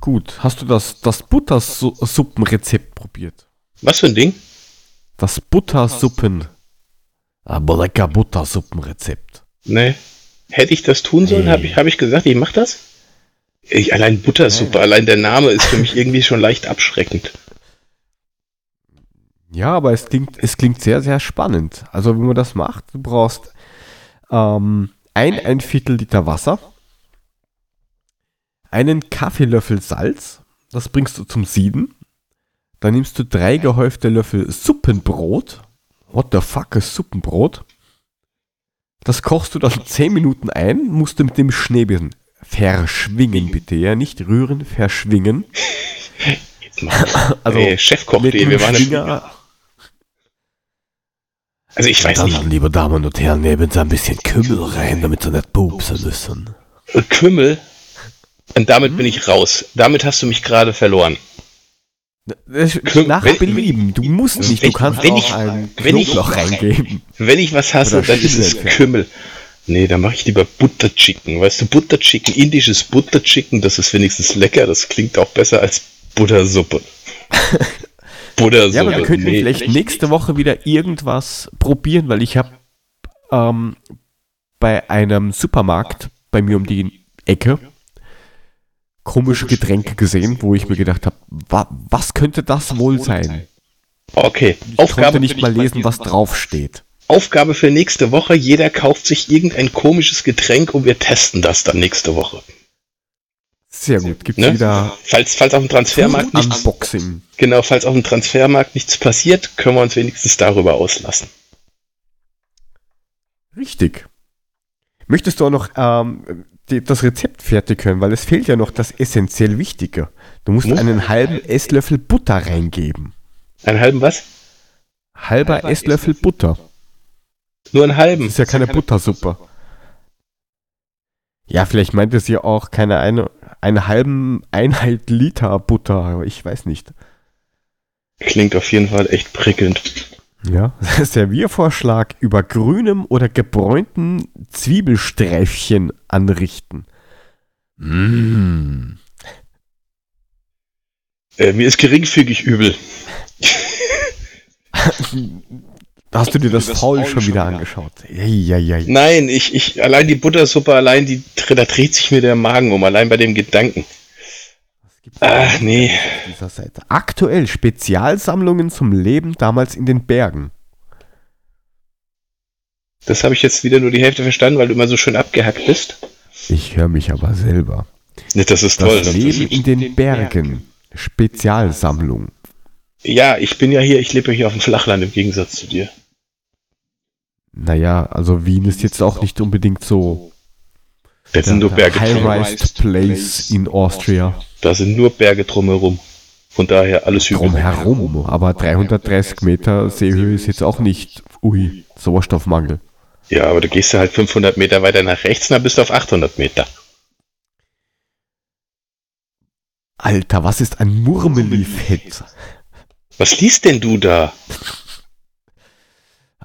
Gut, hast du das, das Buttersuppenrezept probiert? Was für ein Ding? Das Buttersuppen. Aber lecker Buttersuppenrezept. Ne. Hätte ich das tun sollen, Nee. habe ich, hab ich gesagt, ich mach das? Ich, allein Buttersuppe, allein der Name ist für mich irgendwie schon leicht abschreckend. Ja, aber es klingt, es klingt sehr, sehr spannend. Also, wie man das macht, du brauchst ähm, ein, ein Viertel Liter Wasser, einen Kaffeelöffel Salz, das bringst du zum Sieden. Dann nimmst du drei gehäufte Löffel Suppenbrot. What the fuck ist Suppenbrot? Das kochst du dann 10 Minuten ein, musst du mit dem Schneebesen verschwingen, bitte. Ja, nicht rühren, verschwingen. Jetzt mal. Also, Chefkoch, mit wir waren Schwinger, Also ich weiß dann, nicht, liebe Damen und Herren, nehmen Sie ein bisschen Kümmel rein, damit Sie nicht pupsen müssen. Kümmel. Und damit bin ich raus. Damit hast du mich gerade verloren. Nach wenn- Belieben. Du musst nicht, wenn- du kannst wenn auch ich- ein wenn ich- reingeben. Wenn ich was hasse, Oder dann ist es. Kümmel. Nee, dann mache ich lieber Butter Chicken. Weißt du, Butter Chicken, indisches Butter Chicken, das ist wenigstens lecker. Das klingt auch besser als Buttersuppe. Buttersuppe. <laughs> Ja, aber wir könnten nee. vielleicht nächste Woche wieder irgendwas probieren, weil ich habe ähm, bei einem Supermarkt bei mir um die Ecke komische Getränke gesehen, wo ich mir gedacht habe, wa was könnte das wohl sein? Okay, Ich Aufgabe, konnte nicht mal lesen, was draufsteht. Aufgabe für nächste Woche. Jeder kauft sich irgendein komisches Getränk und wir testen das dann nächste Woche. Sehr gut, gibt's Ne? wieder Falls, falls auf dem Transfermarkt nichts, Unboxing. genau, falls auf dem Transfermarkt nichts passiert, können wir uns wenigstens darüber auslassen. Richtig. Möchtest du auch noch ähm, die, das Rezept fertig können, weil es fehlt ja noch das essentiell Wichtige. Du musst Muss- einen halben Esslöffel Butter reingeben. Einen halben was? Halber Esslöffel Butter. Nur einen halben. Ist ja keine Buttersuppe. Ja, vielleicht meint es ja auch keine eine, eine halben Einheit Liter Butter, aber ich weiß nicht. Klingt auf jeden Fall echt prickelnd. Ja, Serviervorschlag über grünem oder gebräunten Zwiebelsträfchen anrichten. Mmh. Äh, mir ist geringfügig übel. <laughs> Hast du dir das Faul schon wieder angeschaut? Eieiei. Nein, ich, ich, allein die Buttersuppe, allein die, da dreht sich mir der Magen um, allein bei dem Gedanken. Gibt's Ach, nee. auf dieser Seite? Aktuell Spezialsammlungen zum Leben damals in den Bergen. Das habe ich jetzt wieder nur die Hälfte verstanden, weil du immer so schön abgehackt bist. Ich höre mich aber selber. Nee, das ist Das toll. Das Leben ist, in den Bergen. Spezialsammlung. Ja, ich bin ja hier, ich lebe ja hier auf dem Flachland im Gegensatz zu dir. Naja, also Wien ist jetzt auch nicht unbedingt so Das sind nur Berge high-rise place in Austria. Da sind nur Berge drumherum. Von daher alles hügelig. Drumherum, aber 330 Meter Seehöhe ist jetzt auch nicht, ui, Sauerstoffmangel. Ja, aber du gehst ja halt 500 Meter weiter nach rechts, dann bist du auf 800 Meter. Alter, was ist ein Murmelifett? Was liest denn du da?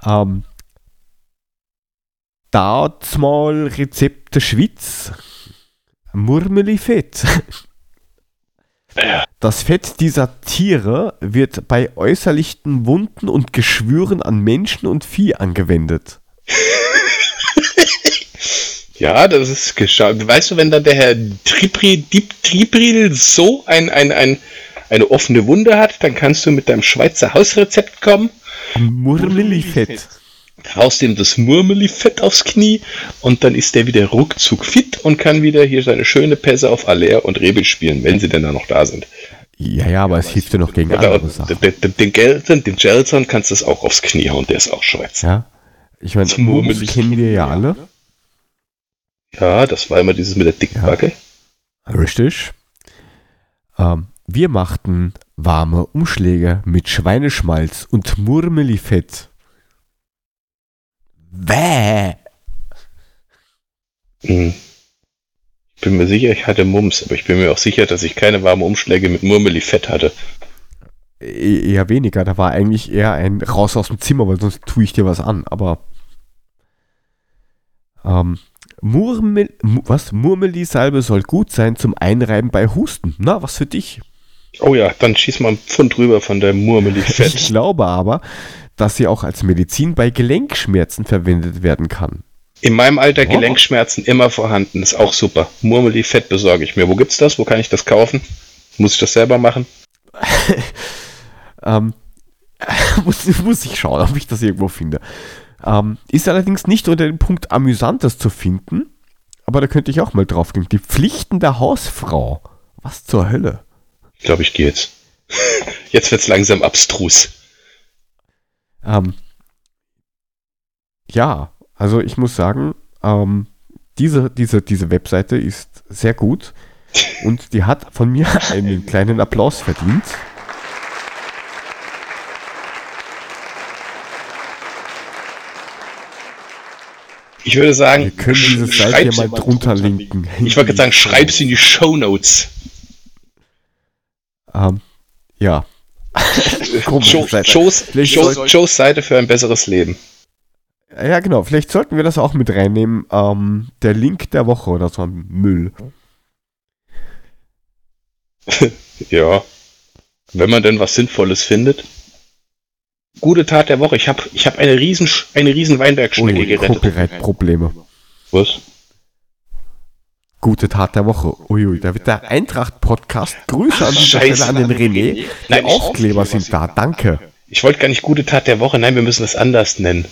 Ähm, mal Rezept der Schweiz. Murmelifett. Das Fett dieser Tiere wird bei äußerlichen Wunden und Geschwüren an Menschen und Vieh angewendet. <laughs> Ja, das ist geschaut. Weißt du, wenn dann der Herr Tripri, Diep Tripril so ein, ein, ein, eine offene Wunde hat, dann kannst du mit deinem Schweizer Hausrezept kommen, Murmelifett. Haust ihm das Murmelifett aufs Knie und dann ist der wieder ruckzuck fit und kann wieder hier seine schöne Pässe auf Aller und Rebel spielen, wenn sie denn da noch da sind. Ja, ja, aber es hilft ja noch gegen andere Sachen. den, den, den Gelsen, den Gelson kannst du es auch aufs Knie hauen, der ist auch Schweizer. Ja. Ich meine, Murmelifett. kennen wir ja alle. Ja, das war immer dieses mit der dicken Ja. Backe. Richtig. Ähm, wir machten warme Umschläge mit Schweineschmalz und Murmelifett. Bäh. Hm. Ich bin mir sicher, ich hatte Mums, aber ich bin mir auch sicher, dass ich keine warmen Umschläge mit Murmelifett hatte. E eher weniger. Da war eigentlich eher ein raus aus dem Zimmer, weil sonst tue ich dir was an. Aber ähm, Murmel, Mu- was? Murmeli-Salbe soll gut sein zum Einreiben bei Husten. Na, was für dich? Oh ja, dann schieß mal einen Pfund drüber von der <laughs> Ich Murmelifett. glaube aber, dass sie auch als Medizin bei Gelenkschmerzen verwendet werden kann. In meinem Alter Oh. Gelenkschmerzen immer vorhanden, ist auch super. Murmelifett besorge ich mir. Wo gibt's das? Wo kann ich das kaufen? Muss ich das selber machen? <laughs> Ähm, <laughs> muss, muss ich schauen, ob ich das irgendwo finde. Ähm, ist allerdings nicht unter dem Punkt Amüsantes zu finden, aber da könnte ich auch mal drauf gehen. Die Pflichten der Hausfrau. Was zur Hölle? Ich glaube, ich gehe jetzt. <laughs> Jetzt wird's langsam abstrus. Ähm, ja, also ich muss sagen, ähm, diese, diese, diese Webseite ist sehr gut und die hat von mir <laughs> einen kleinen Applaus verdient. Ich würde sagen, Wir können diese Seite hier mal drunter linken. ich wollte gerade sagen, schreib's in die Show Notes. Ähm, ja. Joes, Joe, Seite für ein besseres Leben. Ja, genau. Vielleicht sollten wir das auch mit reinnehmen. Ähm, der Link der Woche oder so ein Müll. <laughs> Ja. Wenn man denn was Sinnvolles findet. Gute Tat der Woche. Ich habe ich hab eine riesen, eine riesen Weinbergschnecke Ui, gerettet. Copyright-Probleme. Was? Gute Tat der Woche. Uiui, da wird der Eintracht-Podcast. Grüße an Scheiße. An den René. Die Nein, Aufkleber sind da. Danke. Ich wollte gar nicht gute Tat der Woche. Nein, wir müssen das anders nennen.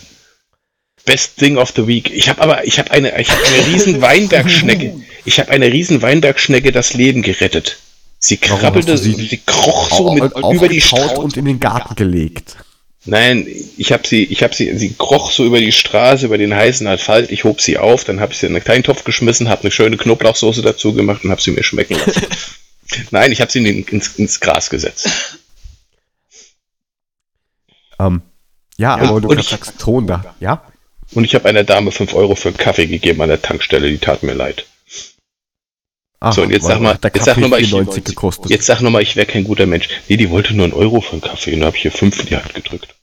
Best Thing of the Week. Ich habe aber, ich habe eine, ich habe eine riesen <laughs> Weinbergschnecke. Ich habe eine riesen Weinbergschnecke das Leben gerettet. Sie krabbelte, sie, sie- kroch so mit, über die Straße. und in den Garten gelegt. Nein, ich habe sie, ich habe sie, sie kroch so über die Straße, über den heißen Asphalt. Ich hob sie auf, dann habe ich sie in einen kleinen Topf geschmissen, habe eine schöne Knoblauchsoße dazu gemacht und habe sie mir schmecken lassen. <laughs> Nein, ich habe sie in den, ins, ins Gras gesetzt. Ähm, ja, Ja, aber du und sagst Ton da. Ja? Und ich habe einer Dame 5 Euro für einen Kaffee gegeben an der Tankstelle, die tat mir leid. Ah, So, und jetzt sag mal- jetzt sag Kaffee noch mal, ich- 94 gekostet. Jetzt sag nochmal, ich wäre kein guter Mensch. Nee, die wollte nur einen Euro für einen Kaffee und habe ich hier 5 in die Hand gedrückt.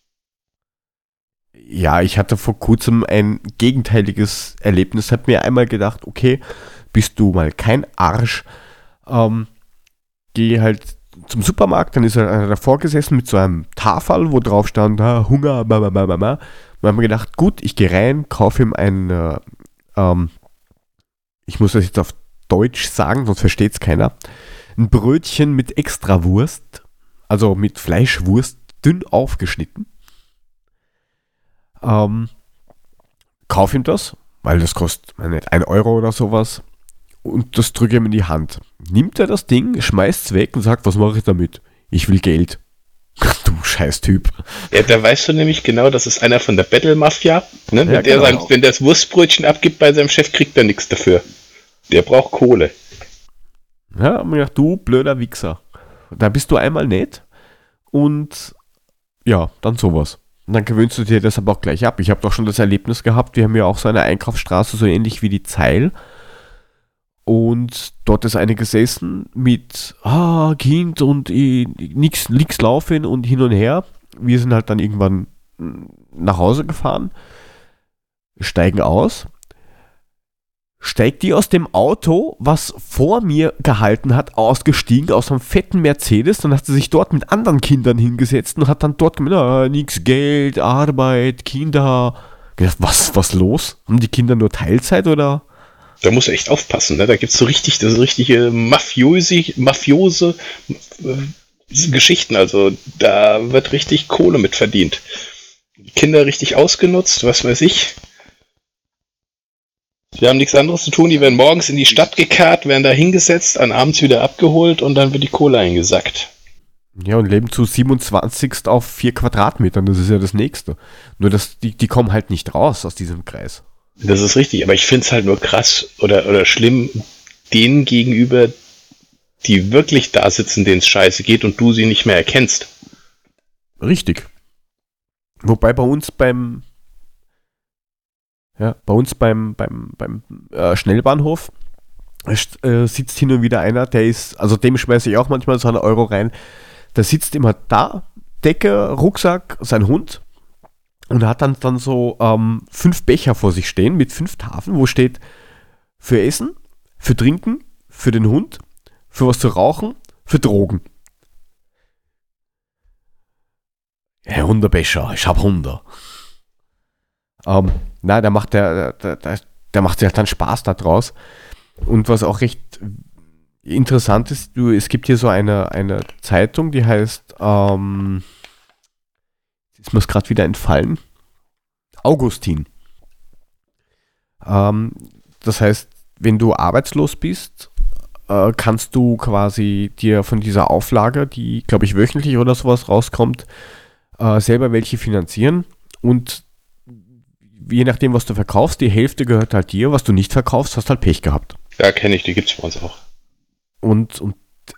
Ja, ich hatte vor kurzem ein gegenteiliges Erlebnis. Hab mir einmal gedacht, okay, bist du mal kein Arsch. Ähm, geh halt zum Supermarkt, dann ist halt einer davor gesessen mit so einem Tafel, wo drauf stand, ah, Hunger, bla bla bla bla. Und hab mir gedacht, gut, ich gehe rein, kaufe ihm ein, äh, ähm, ich muss das jetzt auf Deutsch sagen, sonst versteht es keiner, ein Brötchen mit Extrawurst, also mit Fleischwurst, dünn aufgeschnitten. Ähm, kauf ihm das, weil das kostet, nicht, ein Euro oder sowas. Und das drücke ihm in die Hand. Nimmt er das Ding, schmeißt es weg und sagt, was mache ich damit? Ich will Geld. <laughs> Du scheiß Typ. Ja, da weißt du nämlich genau, das ist einer von der Battle Mafia. Ne? Wenn, Ja, der genau. sein, wenn der das Wurstbrötchen abgibt bei seinem Chef, kriegt er nichts dafür. Der braucht Kohle. Ja, mir gedacht, du blöder Wichser. Da bist du einmal nett und ja, dann sowas. Und dann gewöhnst du dir das aber auch gleich ab. Ich habe doch schon das Erlebnis gehabt, wir haben ja auch so eine Einkaufsstraße, so ähnlich wie die Zeil. Und dort ist eine gesessen mit ah, Kind und eh, nix, nix laufen und hin und her. Wir sind halt dann irgendwann mm, nach Hause gefahren, steigen aus steigt die aus dem Auto, was vor mir gehalten hat, ausgestiegen, aus einem fetten Mercedes. Dann hat sie sich dort mit anderen Kindern hingesetzt und hat dann dort gemeint, ah, nix Geld, Arbeit, Kinder. Gedacht, was, was los? Haben die Kinder nur Teilzeit oder? Da musst du echt aufpassen. Ne? Da gibt es so richtig, das richtige Mafiosi, mafiose äh, Geschichten. Also da wird richtig Kohle mit verdient. Kinder richtig ausgenutzt, was weiß ich. Die haben nichts anderes zu tun. Die werden morgens in die Stadt gekarrt, werden da hingesetzt, an abends wieder abgeholt und dann wird die Kohle eingesackt. Ja, und leben zu 27 auf 4 Quadratmetern, das ist ja das nächste. Nur, dass die, die kommen halt nicht raus aus diesem Kreis. Das ist richtig, aber ich finde es halt nur krass oder, oder schlimm denen gegenüber, die wirklich da sitzen, denen es scheiße geht und du sie nicht mehr erkennst. Richtig. Wobei bei uns beim ja, bei uns beim, beim, beim äh, Schnellbahnhof äh, sitzt hin und wieder einer, der ist, also dem schmeiße ich auch manchmal so einen Euro rein, der sitzt immer da, Decke, Rucksack, sein Hund und hat dann, dann so ähm, fünf Becher vor sich stehen mit fünf Tafeln, wo steht für Essen, für Trinken, für den Hund, für was zu rauchen, für Drogen. Herr Hundebecher, ich hab Hunde. Ähm, na, da macht der, der, der, der macht sich halt dann Spaß da draus. Und was auch recht interessant ist, du, es gibt hier so eine, eine Zeitung, die heißt, ähm, ist mir gerade wieder entfallen, Augustin. Ähm, das heißt, wenn du arbeitslos bist, äh, kannst du quasi dir von dieser Auflage, die, glaube ich, wöchentlich oder sowas rauskommt, äh, selber welche finanzieren und je nachdem, was du verkaufst, die Hälfte gehört halt dir, was du nicht verkaufst, hast halt Pech gehabt. Ja, kenne ich, die gibt's bei uns auch. Und, und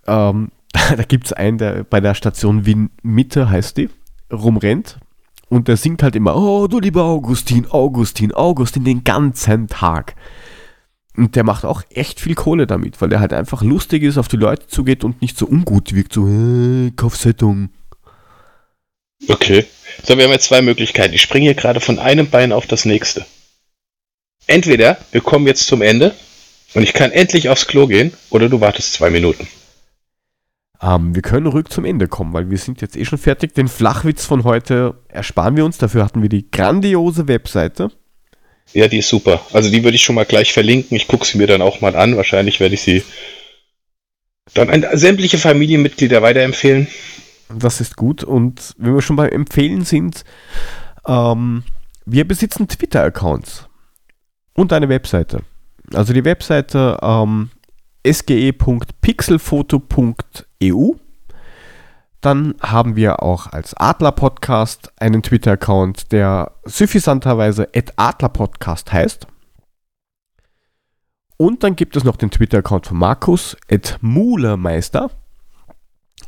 ähm, <laughs> da gibt es einen, der bei der Station Wien Mitte heißt die, rumrennt und der singt halt immer, oh du lieber Augustin, Augustin, Augustin, den ganzen Tag. Und der macht auch echt viel Kohle damit, weil er halt einfach lustig ist, auf die Leute zugeht und nicht so ungut wirkt, so, äh, Kaufsettung. Okay. So, wir haben jetzt zwei Möglichkeiten. Ich springe hier gerade von einem Bein auf das nächste. Entweder wir kommen jetzt zum Ende und ich kann endlich aufs Klo gehen, oder du wartest zwei Minuten. Ähm, wir können ruhig zum Ende kommen, weil wir sind jetzt eh schon fertig. Den Flachwitz von heute ersparen wir uns. Dafür hatten wir die grandiose Webseite. Ja, die ist super. Also die würde ich schon mal gleich verlinken. Ich gucke sie mir dann auch mal an. Wahrscheinlich werde ich sie dann an sämtliche Familienmitglieder weiterempfehlen. Das ist gut. Und wenn wir schon beim Empfehlen sind, ähm, wir besitzen Twitter-Accounts und eine Webseite. Also die Webseite ähm, sge.pixelfoto.eu. Dann haben wir auch als Adler Podcast einen Twitter-Account, der suffisanterweise Adler Podcast heißt. Und dann gibt es noch den Twitter-Account von Markus, Mulemeister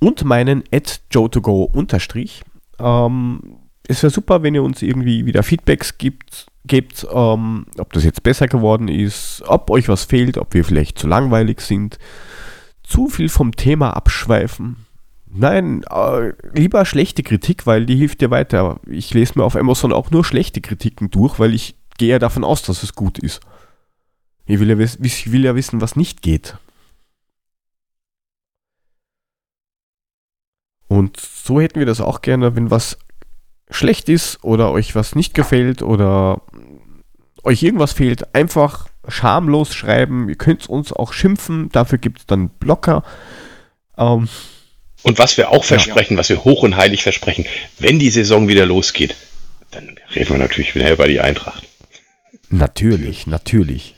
und meinen at joe2go unterstrich. Ähm, es wäre super, wenn ihr uns irgendwie wieder Feedbacks gibt, gebt, ähm, ob das jetzt besser geworden ist, ob euch was fehlt, ob wir vielleicht zu langweilig sind, zu viel vom Thema abschweifen. Nein, äh, lieber schlechte Kritik, weil die hilft dir weiter. Ich lese mir auf Amazon auch nur schlechte Kritiken durch, weil ich gehe ja davon aus, dass es gut ist. Ich will ja, ich will ja wissen, was nicht geht. Und so hätten wir das auch gerne, wenn was schlecht ist oder euch was nicht gefällt oder euch irgendwas fehlt, einfach schamlos schreiben. Ihr könnt uns auch schimpfen, dafür gibt es dann Blocker. Ähm, Und was wir auch versprechen, was wir hoch und heilig versprechen, wenn die Saison wieder losgeht, dann reden wir natürlich wieder über die Eintracht. natürlich, natürlich.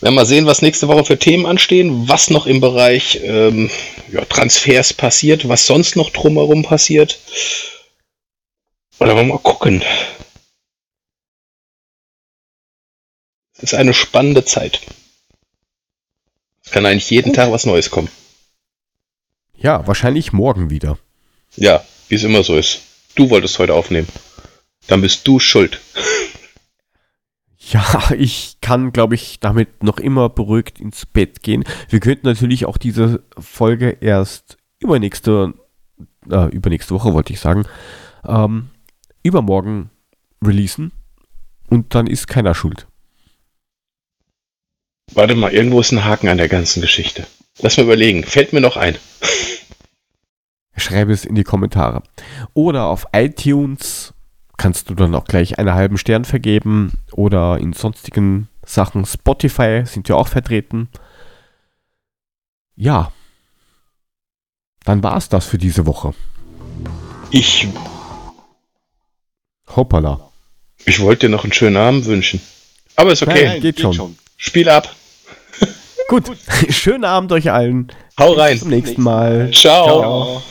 Werden mal sehen, was nächste Woche für Themen anstehen, was noch im Bereich ähm, ja, Transfers passiert, was sonst noch drumherum passiert. Oder wollen wir mal gucken. Es ist eine spannende Zeit. Es kann eigentlich jeden Tag was Neues kommen. Ja, wahrscheinlich morgen wieder. Ja, wie es immer so ist. Du wolltest heute aufnehmen. Dann bist du schuld. Ja, <laughs> ich kann, glaube ich, damit noch immer beruhigt ins Bett gehen. Wir könnten natürlich auch diese Folge erst übernächste, äh, übernächste Woche, wollte ich sagen, ähm, übermorgen releasen und dann ist keiner schuld. Warte mal, irgendwo ist ein Haken an der ganzen Geschichte. Lass mal überlegen. Fällt mir noch ein. Schreibe es in die Kommentare. Oder auf iTunes kannst du dann auch gleich einen halben Stern vergeben oder in sonstigen Sachen. Spotify sind ja auch vertreten. Ja. Dann war es das für diese Woche. Ich, Hoppala. ich wollte dir noch einen schönen Abend wünschen. Aber ist okay. Nein, geht schon. Spiel ab. Gut. <laughs> Schönen Abend euch allen. Hau rein. Bis zum nächsten Mal. Ciao. Ciao.